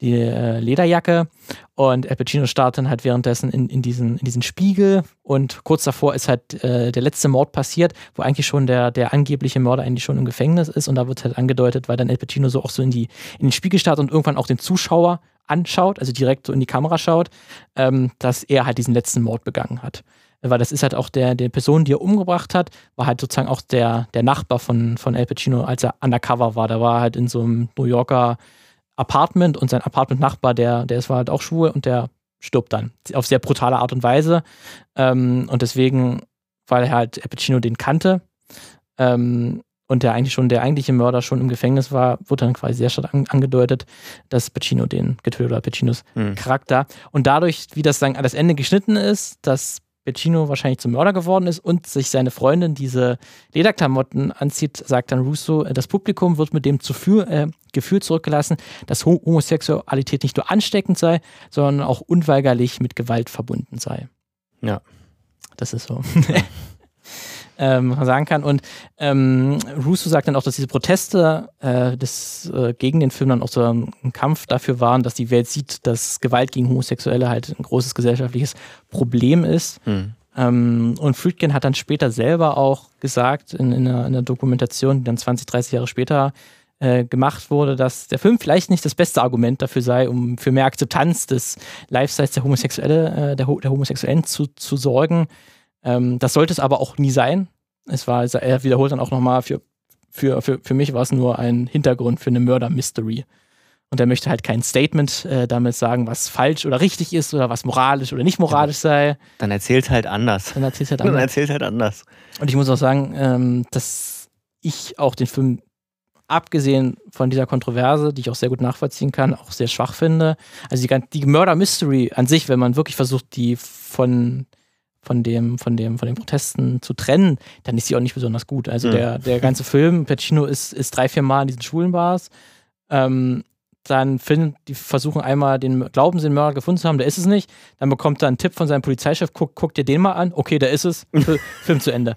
die äh, Lederjacke. Und Al Pacino startet dann halt währenddessen in, in, diesen, in diesen Spiegel. Und kurz davor ist halt äh, der letzte Mord passiert, wo eigentlich schon der, der angebliche Mörder eigentlich schon im Gefängnis ist. Und da wird halt angedeutet, weil dann Al Pacino so auch so in, die, in den Spiegel startet und irgendwann auch den Zuschauer anschaut, also direkt so in die Kamera schaut, ähm, dass er halt diesen letzten Mord begangen hat weil das ist halt auch der, der Person, die er umgebracht hat, war halt sozusagen auch der, der Nachbar von, von El Pacino, als er undercover war. Der war halt in so einem New Yorker Apartment und sein Apartment-Nachbar, der, der ist war halt auch schwul und der stirbt dann auf sehr brutale Art und Weise. Ähm, und deswegen, weil er halt El Pacino den kannte ähm, und der eigentlich schon der eigentliche Mörder schon im Gefängnis war, wurde dann quasi sehr stark an, angedeutet, dass Pacino den getötet hat, Pacinos mhm. Charakter. Und dadurch, wie das dann an das Ende geschnitten ist, dass Pacino wahrscheinlich zum Mörder geworden ist und sich seine Freundin diese Lederklamotten anzieht, sagt dann Russo, äh, das Publikum wird mit dem Zuführ, äh, Gefühl zurückgelassen, dass Homosexualität nicht nur ansteckend sei, sondern auch unweigerlich mit Gewalt verbunden sei. Ja. Das ist so. ähm, man sagen kann. Und ähm, Russo sagt dann auch, dass diese Proteste äh, des, äh, gegen den Film dann auch so ein Kampf dafür waren, dass die Welt sieht, dass Gewalt gegen Homosexuelle halt ein großes gesellschaftliches Problem ist. Mhm. Ähm, und Friedkin hat dann später selber auch gesagt, in, in, einer, in einer Dokumentation, die dann 20, 30 Jahre später äh, gemacht wurde, dass der Film vielleicht nicht das beste Argument dafür sei, um für mehr Akzeptanz des Lifestyles der Homosexuelle, äh, der, der Homosexuellen zu, zu sorgen. Ähm, das sollte es aber auch nie sein. Es war, er wiederholt dann auch nochmal, für, für, für, für mich war es nur ein Hintergrund für eine Mörder-Mystery. Und er möchte halt kein Statement äh, damit sagen, was falsch oder richtig ist oder was moralisch oder nicht moralisch sei. Dann erzählt halt anders. Dann erzählt halt anders. Dann erzählt halt anders. Und ich muss auch sagen, ähm, dass ich auch den Film, abgesehen von dieser Kontroverse, die ich auch sehr gut nachvollziehen kann, auch sehr schwach finde. Also die, die Mörder-Mystery an sich, wenn man wirklich versucht, die von von dem, von dem, von den Protesten zu trennen, dann ist sie auch nicht besonders gut. Also mhm. der, der ganze Film, Pacino ist, ist drei, vier Mal in diesen schwulen Bars. Ähm, dann finden, die versuchen einmal den, glauben sie den Mörder gefunden zu haben, der ist es nicht. Dann bekommt er einen Tipp von seinem Polizeichef, guck, guck dir den mal an, okay, der ist es, Film zu Ende.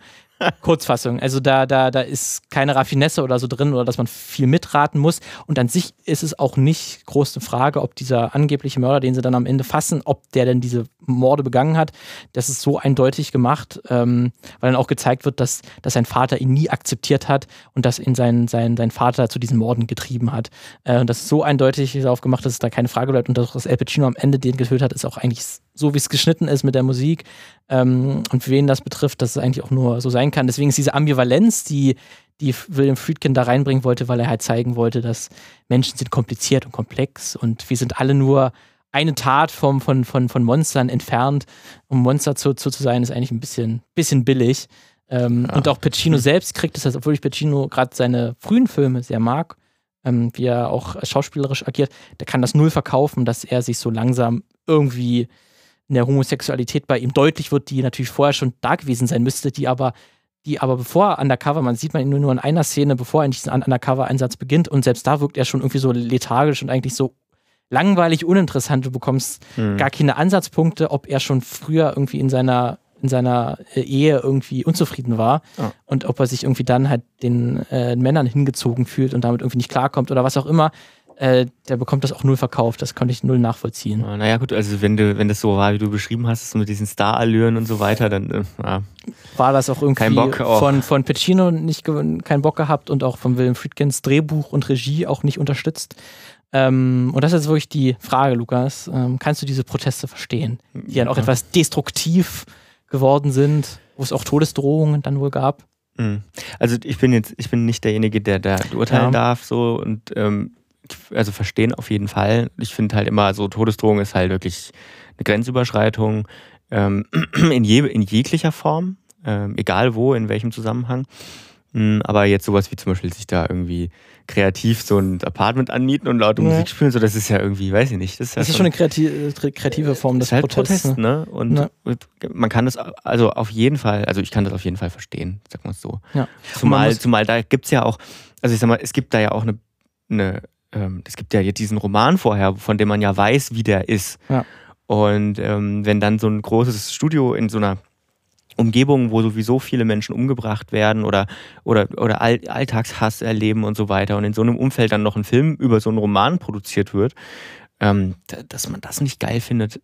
Kurzfassung. Also da, da, da ist keine Raffinesse oder so drin oder dass man viel mitraten muss. Und an sich ist es auch nicht groß eine Frage, ob dieser angebliche Mörder, den sie dann am Ende fassen, ob der denn diese Morde begangen hat. Das ist so eindeutig gemacht, ähm, weil dann auch gezeigt wird, dass, dass sein Vater ihn nie akzeptiert hat und dass ihn sein, sein, sein Vater zu diesen Morden getrieben hat. Äh, das ist so eindeutig darauf gemacht, dass es da keine Frage bleibt und dass El Pacino am Ende den getötet hat, ist auch eigentlich so, wie es geschnitten ist mit der Musik. Ähm, und für wen das betrifft, dass es eigentlich auch nur so sein kann. Deswegen ist diese Ambivalenz, die, die William Friedkin da reinbringen wollte, weil er halt zeigen wollte, dass Menschen sind kompliziert und komplex und wir sind alle nur eine Tat vom, von, von, von Monstern entfernt. Um Monster zu, zu, zu sein, ist eigentlich ein bisschen, bisschen billig. Ähm, ja. Und auch Pacino hm. selbst kriegt es, also obwohl ich Pacino gerade seine frühen Filme sehr mag, ähm, wie er auch schauspielerisch agiert, der kann das null verkaufen, dass er sich so langsam irgendwie eine Homosexualität bei ihm deutlich wird, die natürlich vorher schon da gewesen sein müsste, die aber die aber bevor er undercover, man sieht man ihn nur, nur in einer Szene, bevor er diesen Undercover-Einsatz beginnt und selbst da wirkt er schon irgendwie so lethargisch und eigentlich so langweilig, uninteressant. Du bekommst mhm. gar keine Ansatzpunkte, ob er schon früher irgendwie in seiner in seiner äh, Ehe irgendwie unzufrieden war oh. und ob er sich irgendwie dann halt den äh, Männern hingezogen fühlt und damit irgendwie nicht klarkommt oder was auch immer äh, der bekommt das auch null verkauft. Das konnte ich null nachvollziehen. Ja, naja, gut, also wenn du, wenn das so war, wie du beschrieben hast, mit diesen Star-Allüren und so weiter, dann äh, ja. war das auch irgendwie Bock, von, von Pacino nicht keinen Bock gehabt und auch von Willem Friedkins Drehbuch und Regie auch nicht unterstützt. Ähm, und das ist jetzt wirklich die Frage, Lukas. Ähm, kannst du diese Proteste verstehen, die dann auch ja. etwas destruktiv geworden sind, wo es auch Todesdrohungen dann wohl gab? Mhm. Also ich bin jetzt, ich bin nicht derjenige, der da urteilen ja. darf, so und ähm, also verstehen auf jeden Fall. Ich finde halt immer so, Todesdrohung ist halt wirklich eine Grenzüberschreitung ähm, in, je, in jeglicher Form, ähm, egal wo, in welchem Zusammenhang. Mhm, aber jetzt sowas wie zum Beispiel sich da irgendwie kreativ so ein Apartment anmieten und laute ja. Musik spielen, so das ist ja irgendwie, weiß ich nicht. Das ist, ja das ist schon eine kreative, kreative Form des halt Protests. Protest, ne? Und ja. man kann das also auf jeden Fall, also ich kann das auf jeden Fall verstehen, sag mal so. Ja. Zumal, zumal da gibt es ja auch, also ich sag mal, es gibt da ja auch eine, eine ähm, es gibt ja jetzt diesen Roman vorher, von dem man ja weiß, wie der ist. Ja. Und ähm, wenn dann so ein großes Studio in so einer Umgebung, wo sowieso viele Menschen umgebracht werden oder, oder, oder All Alltagshass erleben und so weiter und in so einem Umfeld dann noch ein Film über so einen Roman produziert wird, ähm, dass man das nicht geil findet.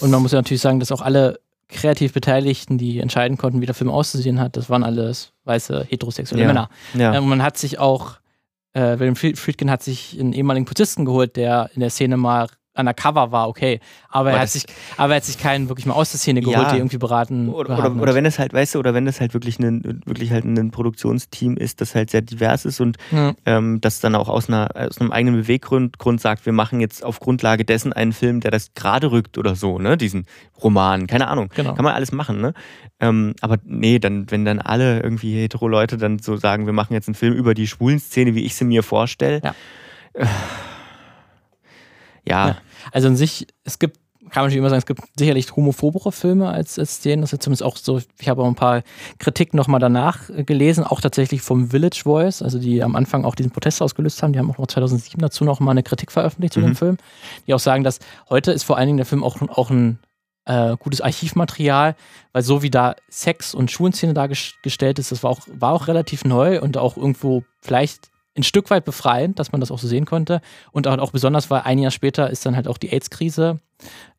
und man muss ja natürlich sagen, dass auch alle kreativ Beteiligten, die entscheiden konnten, wie der Film auszusehen hat, das waren alles weiße heterosexuelle ja. Männer. Ja. Ähm, man hat sich auch äh, William Friedkin hat sich einen ehemaligen Polizisten geholt, der in der Szene mal undercover war, okay. Aber, er hat sich, aber er hat sich keinen wirklich mal aus der Szene geholt, ja. die irgendwie beraten. Oder, oder, oder, wenn es halt, weißt du, oder wenn es halt wirklich ein, wirklich halt ein Produktionsteam ist, das halt sehr divers ist und ja. ähm, das dann auch aus, einer, aus einem eigenen Beweggrund Grund sagt, wir machen jetzt auf Grundlage dessen einen Film, der das gerade rückt oder so, ne? Diesen Roman, keine Ahnung. Genau. Kann man alles machen, ne? Ähm, aber nee, dann, wenn dann alle irgendwie hetero Leute dann so sagen, wir machen jetzt einen Film über die schwulen Szene, wie ich sie mir vorstelle. Ja. Äh, ja. ja. Also an sich, es gibt, kann man natürlich immer sagen, es gibt sicherlich homophobere Filme als, als den. Das ist zumindest auch so, ich habe auch ein paar Kritiken nochmal danach gelesen, auch tatsächlich vom Village Voice, also die am Anfang auch diesen Protest ausgelöst haben. Die haben auch noch 2007 dazu noch mal eine Kritik veröffentlicht zu mhm. dem Film, die auch sagen, dass heute ist vor allen Dingen der Film auch, auch ein äh, gutes Archivmaterial, weil so wie da Sex und Schulenszene dargestellt ist, das war auch, war auch relativ neu und auch irgendwo vielleicht ein Stück weit befreiend, dass man das auch so sehen konnte. Und auch, besonders, weil ein Jahr später ist dann halt auch die AIDS-Krise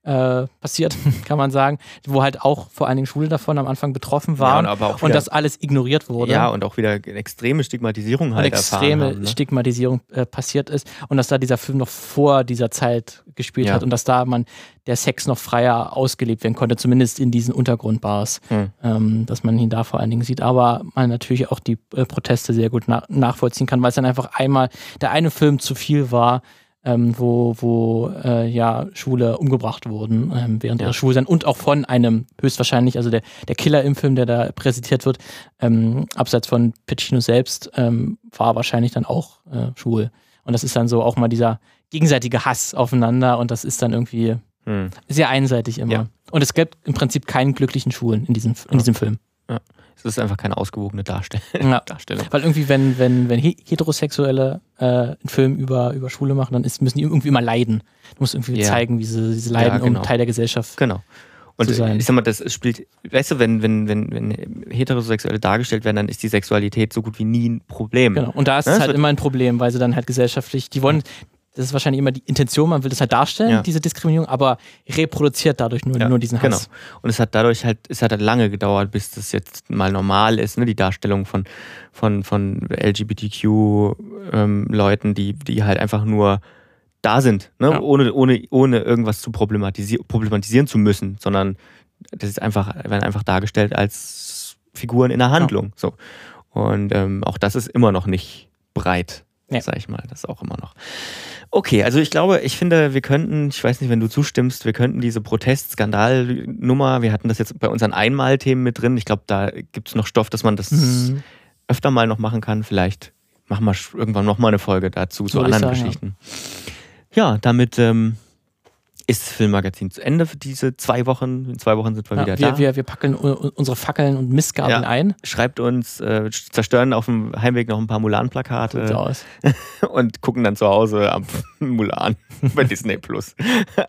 äh, passiert, kann man sagen, wo halt auch vor allen Dingen Schule davon am Anfang betroffen waren ja, und, wieder, und, das alles ignoriert wurde. Ja, und auch wieder extreme Stigmatisierung halt und extreme haben, ne? Stigmatisierung äh, passiert ist und dass da dieser Film noch vor dieser Zeit gespielt ja. hat und dass da man der Sex noch freier ausgelebt werden konnte, zumindest in diesen Untergrundbars, hm. ähm, dass man ihn da vor allen Dingen sieht, aber man natürlich auch die äh, Proteste sehr gut na nachvollziehen kann, weil es dann einfach einmal der eine Film zu viel war, ähm, wo, wo äh, ja Schwule umgebracht wurden ähm, während ja. ihrer Schwulsein und auch von einem höchstwahrscheinlich, also der, der Killer im Film, der da präsentiert wird, ähm, abseits von Pacino selbst, ähm, war wahrscheinlich dann auch äh, schwul. Und das ist dann so auch mal dieser gegenseitige Hass aufeinander und das ist dann irgendwie hm. sehr einseitig immer. Ja. Und es gibt im Prinzip keinen glücklichen Schwulen in diesem, in ja. diesem Film. Ja. Es ist einfach keine ausgewogene Darstellung. Ja. Darstellung. Weil irgendwie, wenn, wenn, wenn Heterosexuelle äh, einen Film über, über Schwule machen, dann ist, müssen die irgendwie immer leiden. Du musst irgendwie ja. zeigen, wie sie, wie sie leiden, ja, genau. um Teil der Gesellschaft genau. Und zu sein. ich sag mal, das spielt, weißt du, wenn, wenn, wenn, wenn Heterosexuelle dargestellt werden, dann ist die Sexualität so gut wie nie ein Problem. Genau. Und da ist ne? es halt immer ein Problem, weil sie dann halt gesellschaftlich, die wollen, das ist wahrscheinlich immer die Intention, man will das halt darstellen, ja. diese Diskriminierung, aber reproduziert dadurch nur, ja, nur diesen Hass. Genau. Und es hat dadurch halt, es hat halt lange gedauert, bis das jetzt mal normal ist, ne? die Darstellung von, von, von LGBTQ-Leuten, ähm, die, die halt einfach nur da sind, ne? Ja. ohne, ohne, ohne irgendwas zu problematisieren, problematisieren zu müssen, sondern das ist einfach, werden einfach dargestellt als Figuren in der Handlung. So. Und ähm, auch das ist immer noch nicht breit, ja. sag ich mal. Das auch immer noch. Okay, also ich glaube, ich finde, wir könnten, ich weiß nicht, wenn du zustimmst, wir könnten diese Protest-Skandal-Nummer, wir hatten das jetzt bei unseren Einmalthemen mit drin. Ich glaube, da gibt es noch Stoff, dass man das mhm. öfter mal noch machen kann. Vielleicht machen wir irgendwann nochmal eine Folge dazu, zu anderen sagen, Geschichten. Ja, ja damit ähm, ist das Filmmagazin zu Ende für diese zwei Wochen. In zwei Wochen sind wir Ja, wieder wir, da. wir, wir packen unsere Fackeln und Mistgabeln Ja. ein. Schreibt uns, äh, zerstören auf dem Heimweg noch ein paar Sieht so Mulan-Plakate aus. und gucken dann zu Hause am Mulan bei Disney Plus.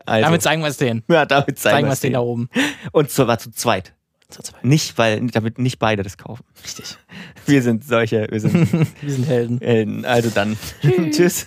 Also, Damit zeigen wir es denen. ja, damit zeigen, Zeigen wir es denen da oben. Und zwar zu zweit. Zu zweit. Nicht, weil, damit nicht beide das kaufen. Richtig. Wir sind solche, wir sind Wir sind Helden. Helden. Also dann. Tschüss.